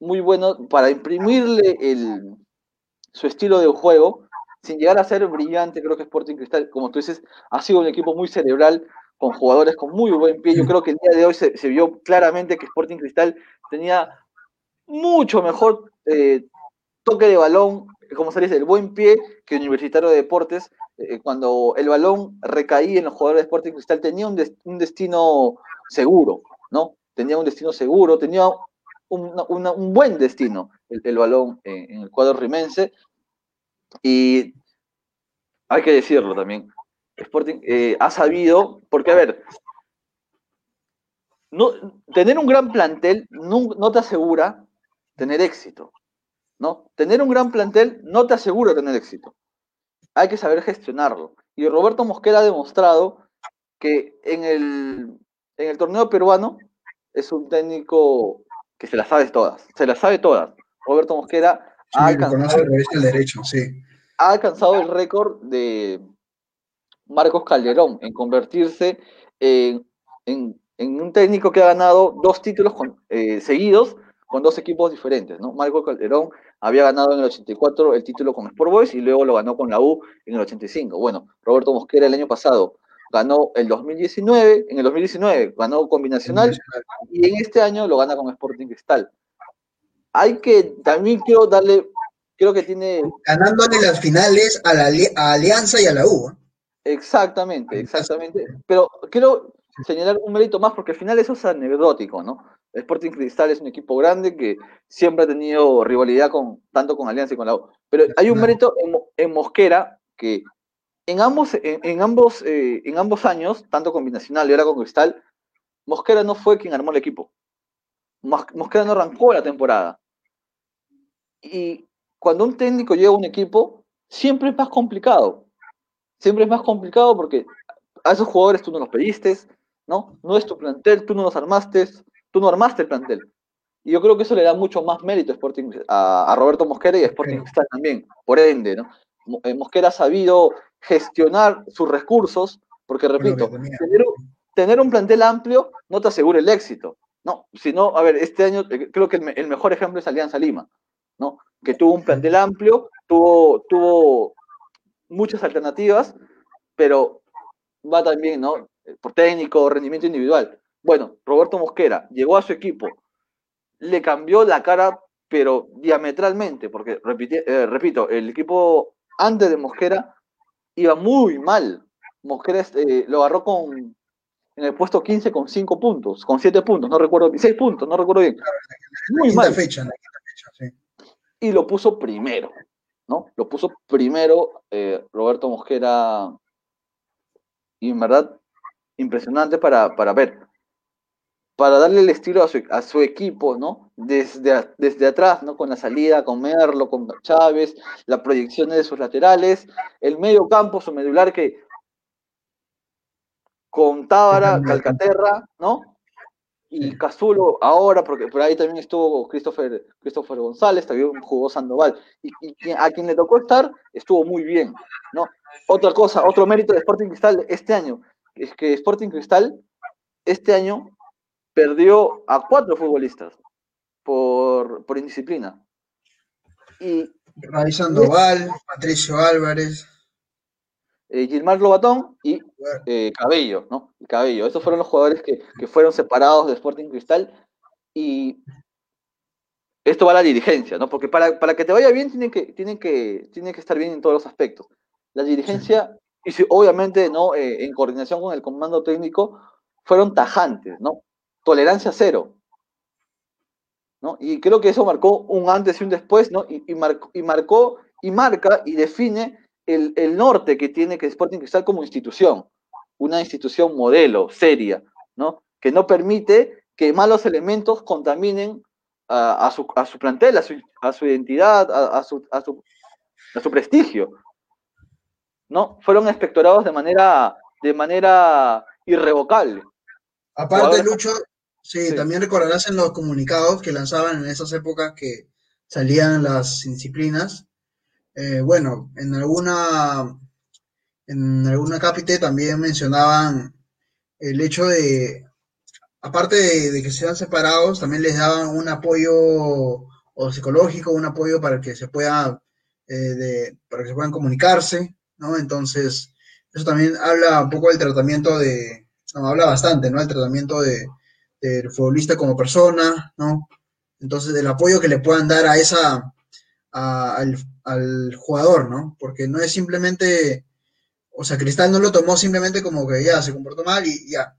Speaker 3: muy bueno para imprimirle el, su estilo de juego, sin llegar a ser brillante, creo que Sporting Cristal, como tú dices, ha sido un equipo muy cerebral, con jugadores con muy buen pie. Yo creo que el día de hoy se, vio claramente que Sporting Cristal tenía mucho mejor eh, toque de balón, como se dice, el buen pie que Universitario de Deportes. Eh, cuando el balón recaía en los jugadores de Sporting Cristal, tenía un destino seguro, ¿no? Tenía un destino seguro, tenía un, un buen destino el, balón en, en, el cuadro rimense. Y hay que decirlo también, Sporting eh, ha sabido, porque a ver, no, tener un gran plantel no, no, te asegura tener éxito, ¿no? Tener un gran plantel no te asegura tener éxito. Hay que saber gestionarlo. Y Roberto Mosquera ha demostrado que en el, en el torneo peruano es un técnico que se las sabe todas, se las sabe todas. Roberto Mosquera
Speaker 4: sí, ha, alcanzado, el derecho, sí.
Speaker 3: ha alcanzado el récord de Marcos Calderón en convertirse en, en, en, un técnico que ha ganado dos títulos con, eh, seguidos con dos equipos diferentes. ¿no? Marcos Calderón había ganado en el 84 el título con Sport Boys y luego lo ganó con la U en el 85. Bueno, Roberto Mosquera el año pasado ganó el 2019, en el 2019 ganó combinacional y en este año lo gana con Sporting Cristal. Hay que, también quiero darle, creo que tiene...
Speaker 4: Ganándole las finales a la a Alianza y a la U. ¿eh?
Speaker 3: Exactamente, exactamente. Pero quiero señalar un mérito más porque al final eso es anecdótico, ¿no? Sporting Cristal es un equipo grande que siempre ha tenido rivalidad con tanto con Alianza y con la U. Pero hay un mérito en, en Mosquera que en ambos, en, ambos, eh, en ambos años, tanto con Binacional y ahora con Cristal, Mosquera no fue quien armó el equipo. Mosquera no arrancó la temporada. Y cuando un técnico llega a un equipo, siempre es más complicado. Siempre es más complicado porque a esos jugadores tú no los pediste, ¿no? No es tu plantel, tú no los armaste, tú no armaste el plantel. Y yo creo que eso le da mucho más mérito a, Sporting, a, Roberto Mosquera y a Sporting Cristal también, por ende, ¿no? Eh, Mosquera ha sabido gestionar sus recursos, porque repito, tener, un plantel amplio no te asegura el éxito, ¿no? Sino, a ver, este año eh, creo que el, mejor ejemplo es Alianza Lima, ¿no? Que tuvo un plantel amplio, tuvo, tuvo muchas alternativas, pero va también, ¿no? Por técnico, rendimiento individual. Bueno, Roberto Mosquera llegó a su equipo, le cambió la cara, pero diametralmente, porque eh, repito, el equipo antes de Mosquera iba muy mal. Mosquera eh, lo agarró con en el puesto 15 con 5 puntos, con 7 puntos, no recuerdo, 6 puntos, no recuerdo bien. Muy mal. Fecha, Y lo puso primero, ¿no? Lo puso primero eh, Roberto Mosquera. Y en verdad, impresionante para, para ver para darle el estilo a su, equipo, ¿no? Desde, desde atrás, ¿no? Con la salida, con Merlo, con Chávez, la proyección de sus laterales, el medio campo, su medular que con Tábara, Calcaterra, ¿no? Y Cazulo ahora, porque por ahí también estuvo Christopher, Christopher González, también jugó Sandoval. Y, y, a quien le tocó estar, estuvo muy bien, ¿no? Otra cosa, otro mérito de Sporting Cristal este año, es que Sporting Cristal este año perdió a cuatro futbolistas por, por indisciplina.
Speaker 4: Y, Ray Sandoval, Patricio Álvarez.
Speaker 3: Eh, Gilmar Lobatón y eh, Cabello, ¿no? Cabello. Esos fueron los jugadores que, fueron separados de Sporting Cristal y esto va a la dirigencia, ¿no? Porque para, que te vaya bien tiene que, tiene, que, tiene que estar bien en todos los aspectos. La dirigencia, y obviamente, ¿no? Eh, en coordinación con el comando técnico, fueron tajantes, ¿no? Tolerancia cero. ¿no? Y creo que eso marcó un antes y un después, ¿no? Y, marcó, y marcó y marca y define el, norte que tiene que Sporting Cristal como institución, una institución modelo, seria, ¿no? Que no permite que malos elementos contaminen a, su, a su, plantel, a su, a su identidad, a, su, a, su, a su prestigio. ¿no? Fueron inspectorados de manera, de manera irrevocable.
Speaker 4: Aparte, Lucho, Sí, también recordarás en los comunicados que lanzaban en esas épocas que salían las disciplinas. Eh, bueno, en alguna en alguna cápite también mencionaban el hecho de, aparte de, que sean separados, también les daban un apoyo o psicológico, un apoyo para que se pueda, eh, de, para que se puedan comunicarse, ¿no? Entonces, eso también habla un poco del tratamiento de, no, habla bastante, ¿no? El tratamiento de, del futbolista como persona, ¿no? Entonces, el apoyo que le puedan dar a esa, al, jugador, ¿no? Porque no es simplemente, o sea, Cristal no lo tomó simplemente como que ya se comportó mal y ya,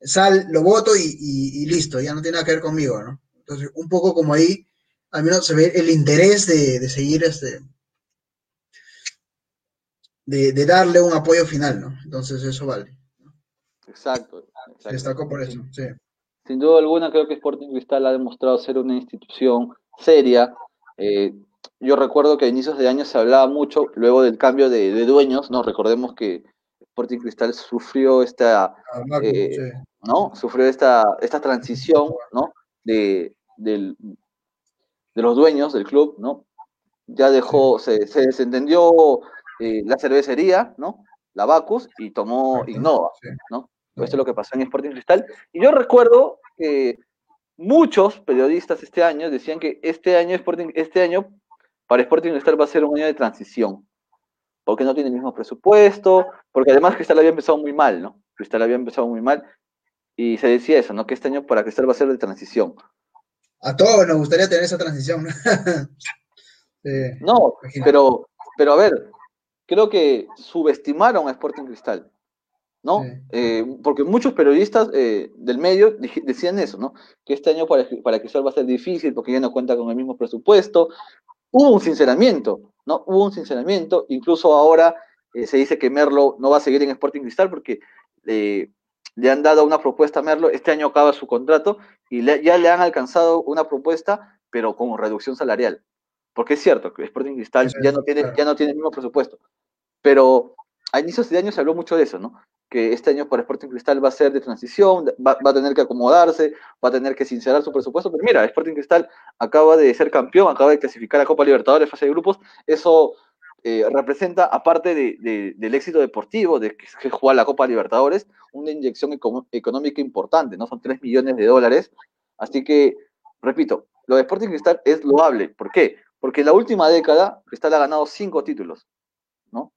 Speaker 4: sal, lo voto y, listo, ya no tiene nada que ver conmigo, ¿no? Entonces, un poco como ahí, al menos se ve el interés de, seguir este, de, darle un apoyo final, ¿no? Entonces, eso vale.
Speaker 3: Exacto.
Speaker 4: exacto. Destacó por eso, sí
Speaker 3: sin duda alguna creo que Sporting Cristal ha demostrado ser una institución seria. Eh, yo recuerdo que a inicios de año se hablaba mucho, luego del cambio de, dueños, ¿no? Recordemos que Sporting Cristal sufrió esta, eh, ¿no? Sufrió esta, esta transición, ¿no? De, de los dueños del club, ¿no? Ya dejó, se, se desentendió eh, la cervecería, ¿no? La Bacus y tomó Innova, ¿no? Esto es lo que pasó en Sporting Cristal. Y yo recuerdo que muchos periodistas este año decían que este año, Sporting, este año para Sporting Cristal va a ser un año de transición, porque no tiene el mismo presupuesto, porque además Cristal había empezado muy mal, ¿no? Cristal había empezado muy mal y se decía eso, ¿no? Que este año para Cristal va a ser de transición.
Speaker 4: A todos nos gustaría tener esa transición.
Speaker 3: no, <laughs> pero, pero a ver, creo que subestimaron a Sporting Cristal. ¿No? Eh, porque muchos periodistas eh, del medio decían eso, ¿no? Que este año para, para va a ser difícil porque ya no cuenta con el mismo presupuesto. Hubo un sinceramiento, ¿no? Hubo un sinceramiento, incluso ahora eh, se dice que Merlo no va a seguir en Sporting Cristal porque le han dado una propuesta a Merlo, este año acaba su contrato y ya le han alcanzado una propuesta, pero con reducción salarial. Porque es cierto que Sporting Cristal ya no tiene, ya no tiene el mismo presupuesto. Pero a inicios de año se habló mucho de eso, ¿no? Que este año para Sporting Cristal va a ser de transición, va, a tener que acomodarse, va a tener que sincerar su presupuesto. Pero mira, Sporting Cristal acaba de ser campeón, acaba de clasificar a Copa Libertadores, fase de grupos. Eso eh, representa, aparte del éxito deportivo, de que, que juega la Copa Libertadores, una inyección económica importante, ¿no? Son 3 millones de dólares. Así que, repito, lo de Sporting Cristal es loable. ¿Por qué? Porque en la última década, Cristal ha ganado cinco títulos, ¿no?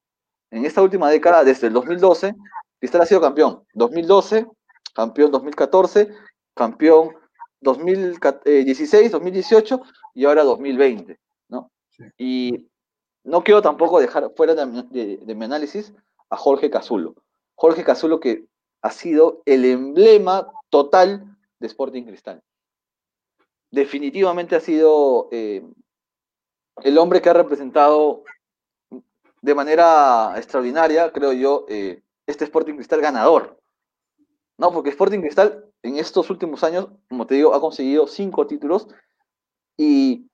Speaker 3: En esta última década, desde el 2012, Cristal ha sido campeón. 2012, campeón 2014, campeón 2016, 2018 y ahora 2020, ¿no? Y no quiero tampoco dejar fuera de, mi análisis a Jorge Cazulo. Jorge Cazulo que ha sido el emblema total de Sporting Cristal. Definitivamente ha sido eh, el hombre que ha representado de manera extraordinaria, creo yo, eh, este Sporting Cristal ganador. No, porque Sporting Cristal en estos últimos años, como te digo, ha conseguido cinco títulos y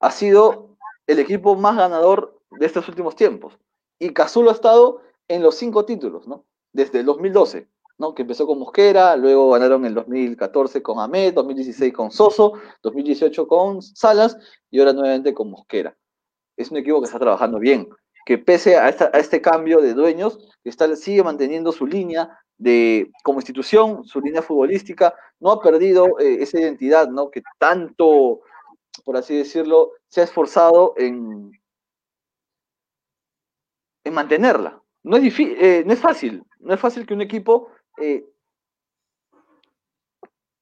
Speaker 3: ha sido el equipo más ganador de estos últimos tiempos. Y Cazulo ha estado en los cinco títulos, ¿no? Desde el 2012. ¿no? que empezó con Mosquera, luego ganaron el 2014 con Ahmed, 2016 con Soso, 2018 con Salas y ahora nuevamente con Mosquera. Es un equipo que está trabajando bien, que pese a, este cambio de dueños, está, sigue manteniendo su línea de, como institución, su línea futbolística, no ha perdido eh, esa identidad ¿no? que tanto, por así decirlo, se ha esforzado en, en mantenerla. No es, eh, no es fácil, no es fácil que un equipo eh,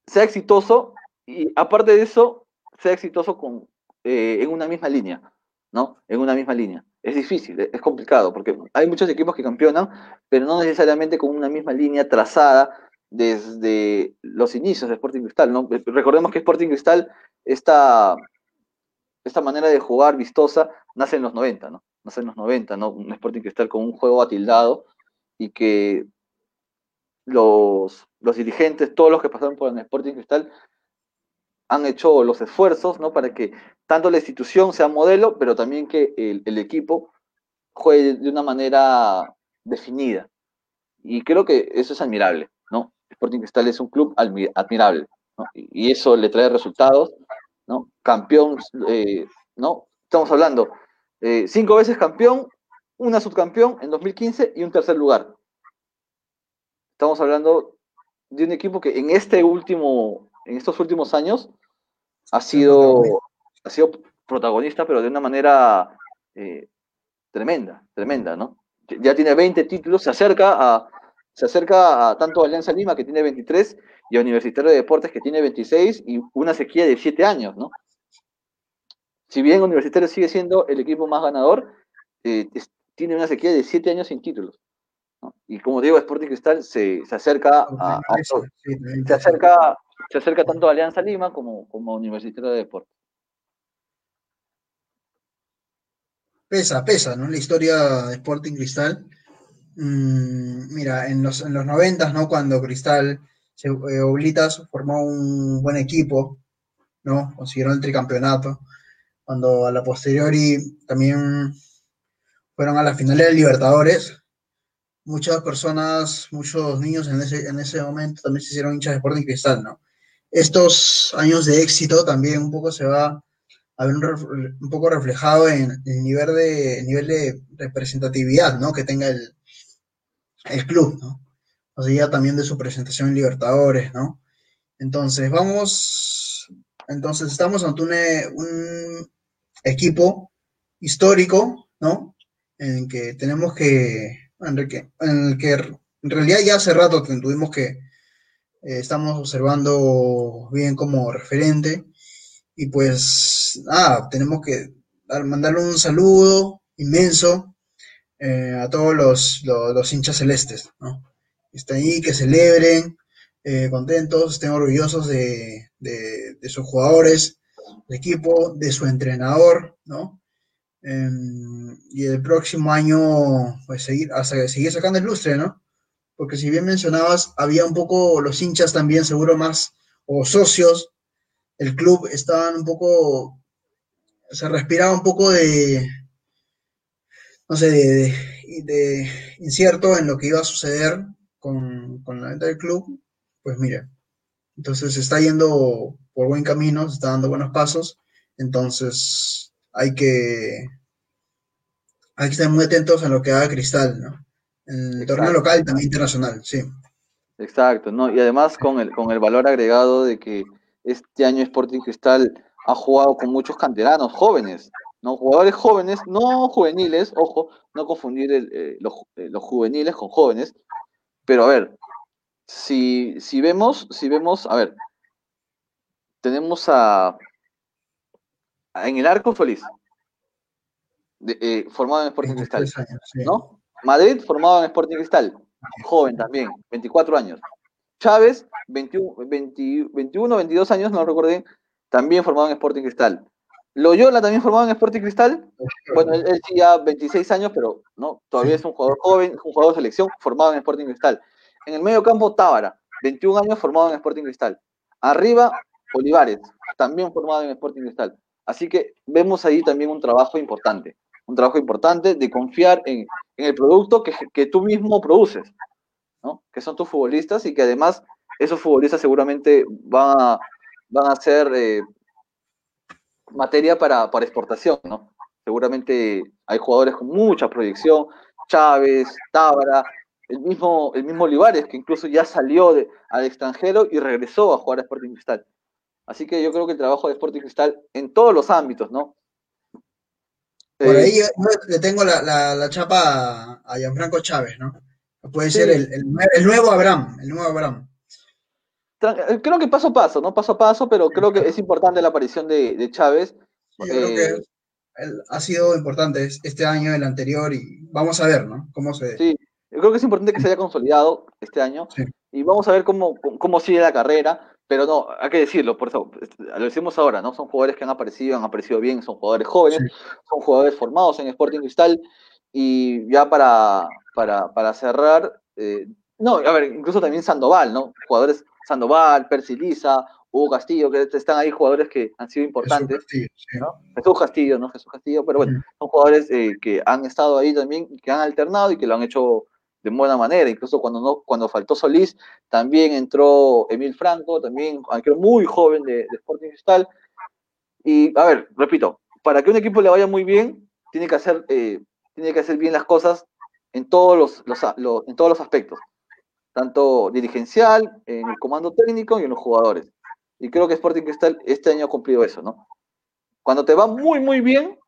Speaker 3: sea exitoso y aparte de eso, sea exitoso con, en una misma línea, ¿no? En una misma línea. Es difícil, es complicado, porque hay muchos equipos que campeonan, pero no necesariamente con una misma línea trazada desde los inicios de Sporting Cristal, ¿no? Recordemos que Sporting Cristal, esta, esta manera de jugar vistosa, nace en los 90, ¿no? Nace en los 90, ¿no? Un Sporting Cristal con un juego atildado y que los, los dirigentes, todos los que pasaron por el Sporting Cristal, han hecho los esfuerzos ¿no? para que tanto la institución sea modelo, pero también que el, equipo juegue de una manera definida. Y creo que eso es admirable, ¿no? Sporting Cristal es un club admirable, Y eso le trae resultados, ¿no? Campeón, eh, ¿no? Estamos hablando, eh, cinco veces campeón, una subcampeón en 2015 y un tercer lugar. Estamos hablando de un equipo que en este último, en estos últimos años ha sido, ha sido protagonista, pero de una manera eh, tremenda, tremenda, ¿no? Ya tiene 20 títulos, se acerca a, se acerca a tanto a Alianza Lima, que tiene 23, y a Universitario de Deportes, que tiene 26, y una sequía de 7 años, ¿no? Si bien Universitario sigue siendo el equipo más ganador, eh, tiene una sequía de 7 años sin títulos. Y como digo, Sporting Cristal se, se acerca a, se acerca se acerca tanto a Alianza Lima como, como a Universitario de Deportes.
Speaker 4: Pesa, pesa, ¿no? La historia de Sporting Cristal. Mm, mira, en los, en los 90, ¿no? Cuando Cristal, se, eh, Oblitas formó un buen equipo, ¿no? Consiguieron el tricampeonato. Cuando a la posteriori también fueron a la final de Libertadores, muchas personas, muchos niños en ese, en ese momento también se hicieron hinchas de Sporting Cristal, ¿no? Estos años de éxito también un poco se va a ver un, poco reflejado en el nivel de, nivel de representatividad, ¿no? Que tenga el, el club, ¿no? O sea, ya también de su presentación en Libertadores, ¿no? Entonces, vamos, entonces estamos ante un, un equipo histórico, ¿no? En que tenemos que Enrique, en el que en realidad ya hace rato tuvimos que eh, estamos observando bien como referente y pues nada, tenemos que mandarle un saludo inmenso eh, a todos los, hinchas celestes, ¿no? Están ahí, que celebren, eh, contentos, estén orgullosos de, de, sus jugadores, del equipo, de su entrenador, ¿no? em, y el próximo año, pues seguir, hasta seguir sacando el lustre, ¿no? Porque si bien mencionabas, había un poco los hinchas también, seguro más, o socios, el club estaban un poco, se respiraba un poco de, no sé, de, de incierto en lo que iba a suceder con, con la venta del club, pues mire, entonces se está yendo por buen camino, se está dando buenos pasos, entonces hay que, hay que estar muy atentos a lo que haga Cristal, ¿no? En el torneo local y también internacional, sí.
Speaker 3: Exacto, ¿no? Y además con el, con el valor agregado de que este año Sporting Cristal ha jugado con muchos canteranos jóvenes, ¿no? Jugadores jóvenes, no juveniles, ojo, no confundir el, eh, los, eh, los juveniles con jóvenes, pero a ver, si, si vemos, si vemos, a ver, tenemos a, a- en el arco Solís, de- eh, formado en Sporting Cristal,
Speaker 4: 23 años, sí.
Speaker 3: ¿no? Madrid formado en Sporting Cristal, joven también, 24 años. Chávez, 21, 20 21 22 años, no recuerdo bien, también formado en Sporting Cristal. Loyola también formado en Sporting Cristal, bueno, él, él ya 26 años, pero no, todavía es un jugador joven, un jugador de selección formado en Sporting Cristal. En el medio campo, Tábara, 21 años formado en Sporting Cristal. Arriba, Olivares, también formado en Sporting Cristal. Así que vemos ahí también un trabajo importante, un trabajo importante de confiar en, el producto que tú mismo produces, ¿no? que son tus futbolistas y que además esos futbolistas seguramente van a, van a ser eh, materia para, para exportación, ¿no? Seguramente hay jugadores con mucha proyección, Chávez, Tábara, el mismo, el mismo Olivares, que incluso ya salió de, al extranjero y regresó a jugar a Sporting Cristal. Así que yo creo que el trabajo de Sporting Cristal en todos los ámbitos, ¿no?
Speaker 4: Por
Speaker 3: Eh,
Speaker 4: ahí yo le tengo la, la, la chapa a, a Gianfranco Chávez, ¿no? Puede
Speaker 3: Sí.
Speaker 4: ser el, el, nue- el nuevo Abraham, el nuevo Abraham.
Speaker 3: eh, creo que paso a paso, ¿no? Paso a paso, pero creo que es importante la aparición de, de Chávez.
Speaker 4: Yo creo
Speaker 3: Eh,
Speaker 4: que él ha sido importante es- este año, el anterior, y vamos a ver, ¿no? Cómo se...
Speaker 3: Sí, yo creo que es importante que se haya consolidado este año
Speaker 4: Sí.
Speaker 3: y vamos a ver cómo, cómo- cómo sigue la carrera, pero no, hay que decirlo, por eso este, lo decimos ahora, ¿no? Son jugadores que han aparecido, han aparecido bien, son jugadores jóvenes, son jugadores formados en Sporting Cristal y ya para, para, para cerrar, eh, no, a ver, incluso también Sandoval, ¿no? Jugadores Sandoval, Percy Liza, Hugo Castillo, que están ahí jugadores que han sido
Speaker 4: Jesús
Speaker 3: importantes.
Speaker 4: Castillo, sí.
Speaker 3: ¿no? Jesús Castillo, ¿no? Jesús Castillo, pero bueno, son jugadores eh, que han estado ahí también, que han alternado y que lo han hecho de buena manera. Incluso cuando no, cuando faltó Solís, también entró Emil Franco, también, aunque muy joven de, de Sporting Cristal. Y, a ver, repito, para que un equipo le vaya muy bien, tiene que hacer, eh, tiene que hacer bien las cosas en todos los, los, en todos los aspectos, tanto dirigencial, en el comando técnico y en los jugadores. Y creo que Sporting Cristal este año ha cumplido eso, ¿no? Cuando te va muy, muy bien,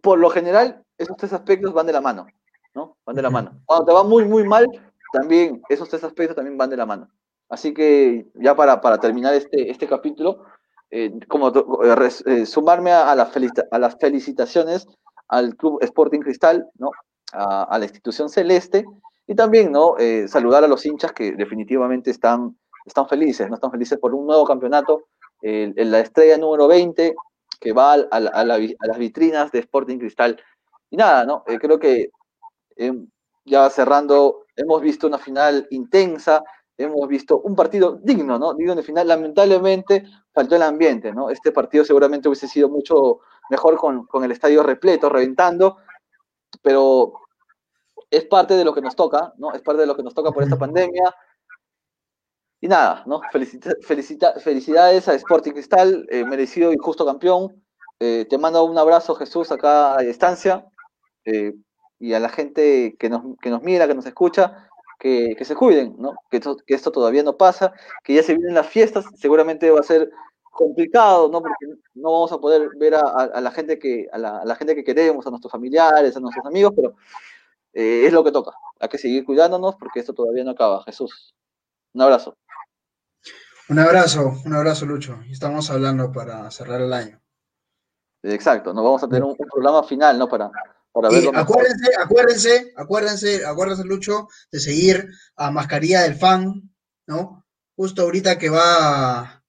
Speaker 3: por lo general, esos tres aspectos van de la mano, ¿no? Van de la mano. Cuando te va muy, muy mal, también esos tres aspectos también van de la mano. Así que ya para, para terminar este, este capítulo, eh, como eh, eh, sumarme a, a las felicita- a las felicitaciones al Club Sporting Cristal, ¿no? A, la institución celeste y también, ¿no? Eh, saludar a los hinchas que definitivamente están, están felices, ¿no? Están felices por un nuevo campeonato, la estrella número 20 que va a las vitrinas de Sporting Cristal. Y nada, ¿no? Eh, creo que eh, ya cerrando, hemos visto una final intensa, hemos visto un partido digno, ¿no? Digno de final. Lamentablemente faltó el ambiente, ¿no? Este partido seguramente hubiese sido mucho mejor con, con el estadio repleto, reventando, pero es parte de lo que nos toca, ¿no? Es parte de lo que nos toca por esta pandemia. Y nada, ¿no? Felicita, felicita- felicidades a Sporting Cristal, eh, merecido y justo campeón. Eh, te mando un abrazo, Jesús, acá a distancia. eh, y a la gente que nos, que nos mira, que nos escucha, que, que se cuiden, ¿no? Que esto, que esto todavía no pasa, que ya se vienen las fiestas, seguramente va a ser complicado, ¿no? Porque no vamos a poder ver a, a- a la gente que a la, a la gente que queremos, a nuestros familiares, a nuestros amigos, pero eh, es lo que toca. Hay que seguir cuidándonos porque esto todavía no acaba. Jesús, un abrazo.
Speaker 4: Un abrazo, un abrazo, Lucho. Y estamos hablando para cerrar el año.
Speaker 3: Exacto, nos vamos a tener un, un programa final, ¿no? Para, para
Speaker 4: Y
Speaker 3: verlo mejor.
Speaker 4: acuérdense, acuérdense, acuérdense, acuérdense, Lucho, de seguir a Mascarilla del Fan, ¿no? Justo ahorita que va,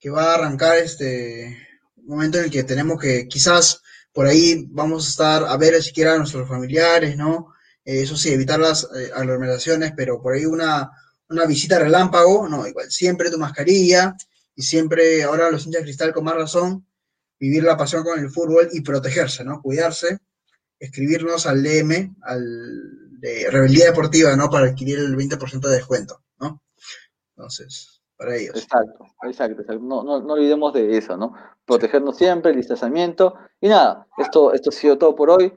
Speaker 4: que va a arrancar este momento en el que tenemos que quizás por ahí vamos a estar a ver siquiera a nuestros familiares, ¿no? Eh, eso sí, evitar las eh, aglomeraciones, pero por ahí una, una visita relámpago, no, igual, siempre tu mascarilla y siempre, ahora los hinchas cristal con más razón, vivir la pasión con el fútbol y protegerse, ¿no? Cuidarse, escribirnos al DM, al de Rebeldía Deportiva, ¿no? Para adquirir el 20% de descuento, ¿no? Entonces, para ellos.
Speaker 3: Exacto, exacto, exacto. No, no, no olvidemos de eso, ¿no? Protegernos siempre, el distanciamiento. Y nada, esto, esto ha sido todo por hoy.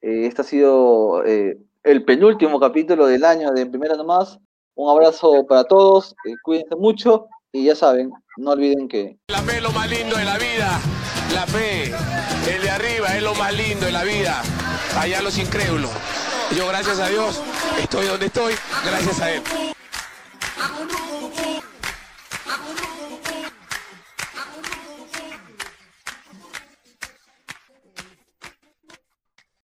Speaker 3: Eh, este ha sido eh, el penúltimo capítulo del año de En Primera Nomás. Un abrazo para todos, eh, cuídense mucho y ya saben, no olviden que
Speaker 1: La fe es lo más lindo de la vida. La fe, el de arriba es lo más lindo de la vida. Allá los incrédulos. Yo, gracias a Dios, estoy donde estoy, gracias a Él.